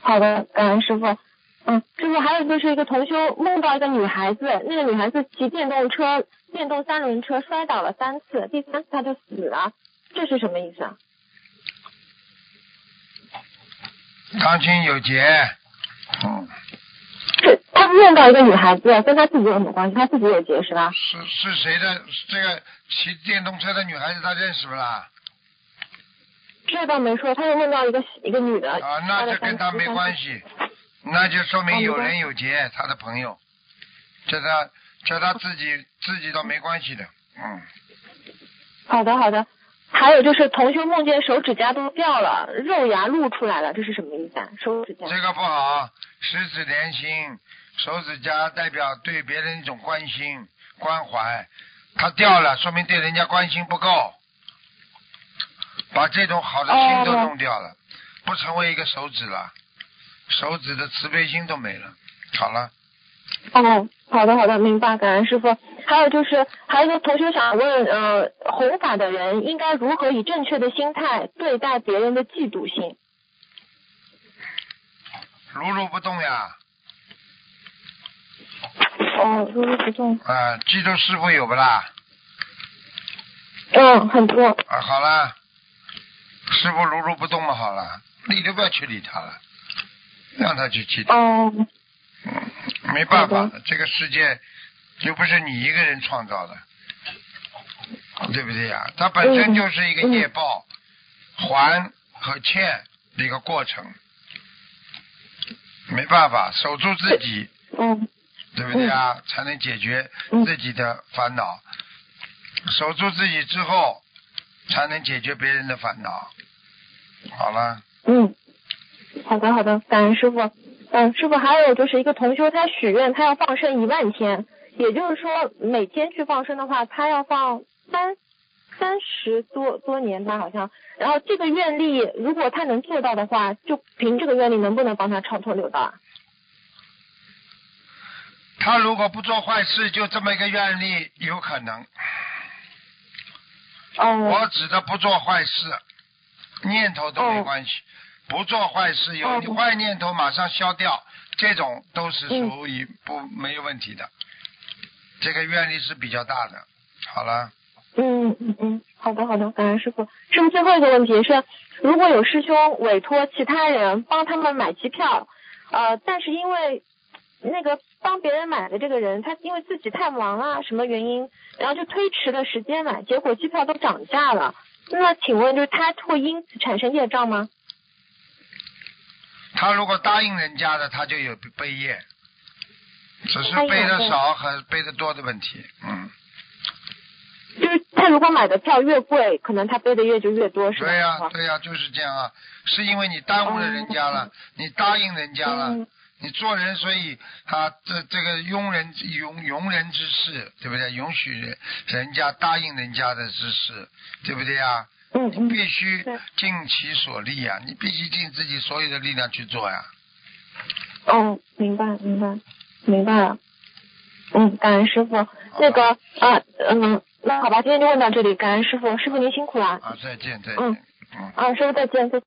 好的，感恩师傅。嗯，师傅还有就是一个同修梦到一个女孩子，那个女孩子骑电动车、电动三轮车摔倒了三次，第三次她就死了，这是什么意思啊？当心有劫。嗯。是他梦到一个女孩子，跟他自己有什么关系？他自己有劫是吧？是是谁的？这个骑电动车的女孩子，他认识不啦？这倒没说，他又梦到一个一个女的。啊，那就跟他没关系，那就说明有人有劫，他的朋友，叫他叫他自己自己倒没关系的，嗯。好的好的，还有就是同修梦见手指甲都掉了，肉芽露出来了，这是什么意思啊？手指甲。这个不好，十指连心，手指甲代表对别人一种关心关怀，它掉了，说明对人家关心不够，把这种好的心都弄掉了，不成为一个手指了，手指的慈悲心都没了。好了，哦，好的好的，明白，感恩师傅。还有就是，还有一个同学想问，呃，弘法的人应该如何以正确的心态对待别人的嫉妒心？如如不动呀。哦，如如不动。啊，嫉妒师傅有不啦？嗯，很多。啊，好了，师傅如如不动嘛，好了，理都不要去理他了，让他去记。哦。嗯，没办法，这个世界又不是你一个人创造的，对不对呀？它本身就是一个业报、还和欠的一个过程，没办法，守住自己，嗯，对不对呀？才能解决自己的烦恼，守住自己之后，才能解决别人的烦恼。好了。嗯，好的好的，感恩师傅。嗯，师傅，还有就是一个同修，他许愿他要放生一万天，也就是说每天去放生的话，他要放三三十多多年吧，好像。然后这个愿力，如果他能做到的话，就凭这个愿力能不能帮他超脱六道啊？他如果不做坏事，就这么一个愿力，有可能。哦。我指的不做坏事，念头都没关系。不做坏事，有你坏念头马上消掉，这种都是属于不没有问题的。这个愿力是比较大的。好了。嗯嗯嗯，好的好的，感恩师傅。师傅最后一个问题是，如果有师兄委托其他人帮他们买机票，呃，但是因为那个帮别人买的这个人，他因为自己太忙啊，什么原因，然后就推迟了时间买，结果机票都涨价了。那请问，就是他会因此产生业障吗？他如果答应人家的，他就有背业，只是背的少和背的多的问题，嗯。就是他如果买的票越贵，可能他背的越就越多，是吧？对呀，对呀，就是这样啊，是因为你耽误了人家了，你答应人家了，你做人，所以他这这个庸人庸庸人之事，对不对？允许人人家答应人家的之事，对不对呀？嗯你必须尽其所力呀，你必须尽自己所有的力量去做呀。哦，明白明白明白了。嗯，感恩师傅。那个啊嗯，那好吧，今天就问到这里，感恩师傅，师傅您辛苦了。啊，再见再见。嗯。啊，师傅再见再。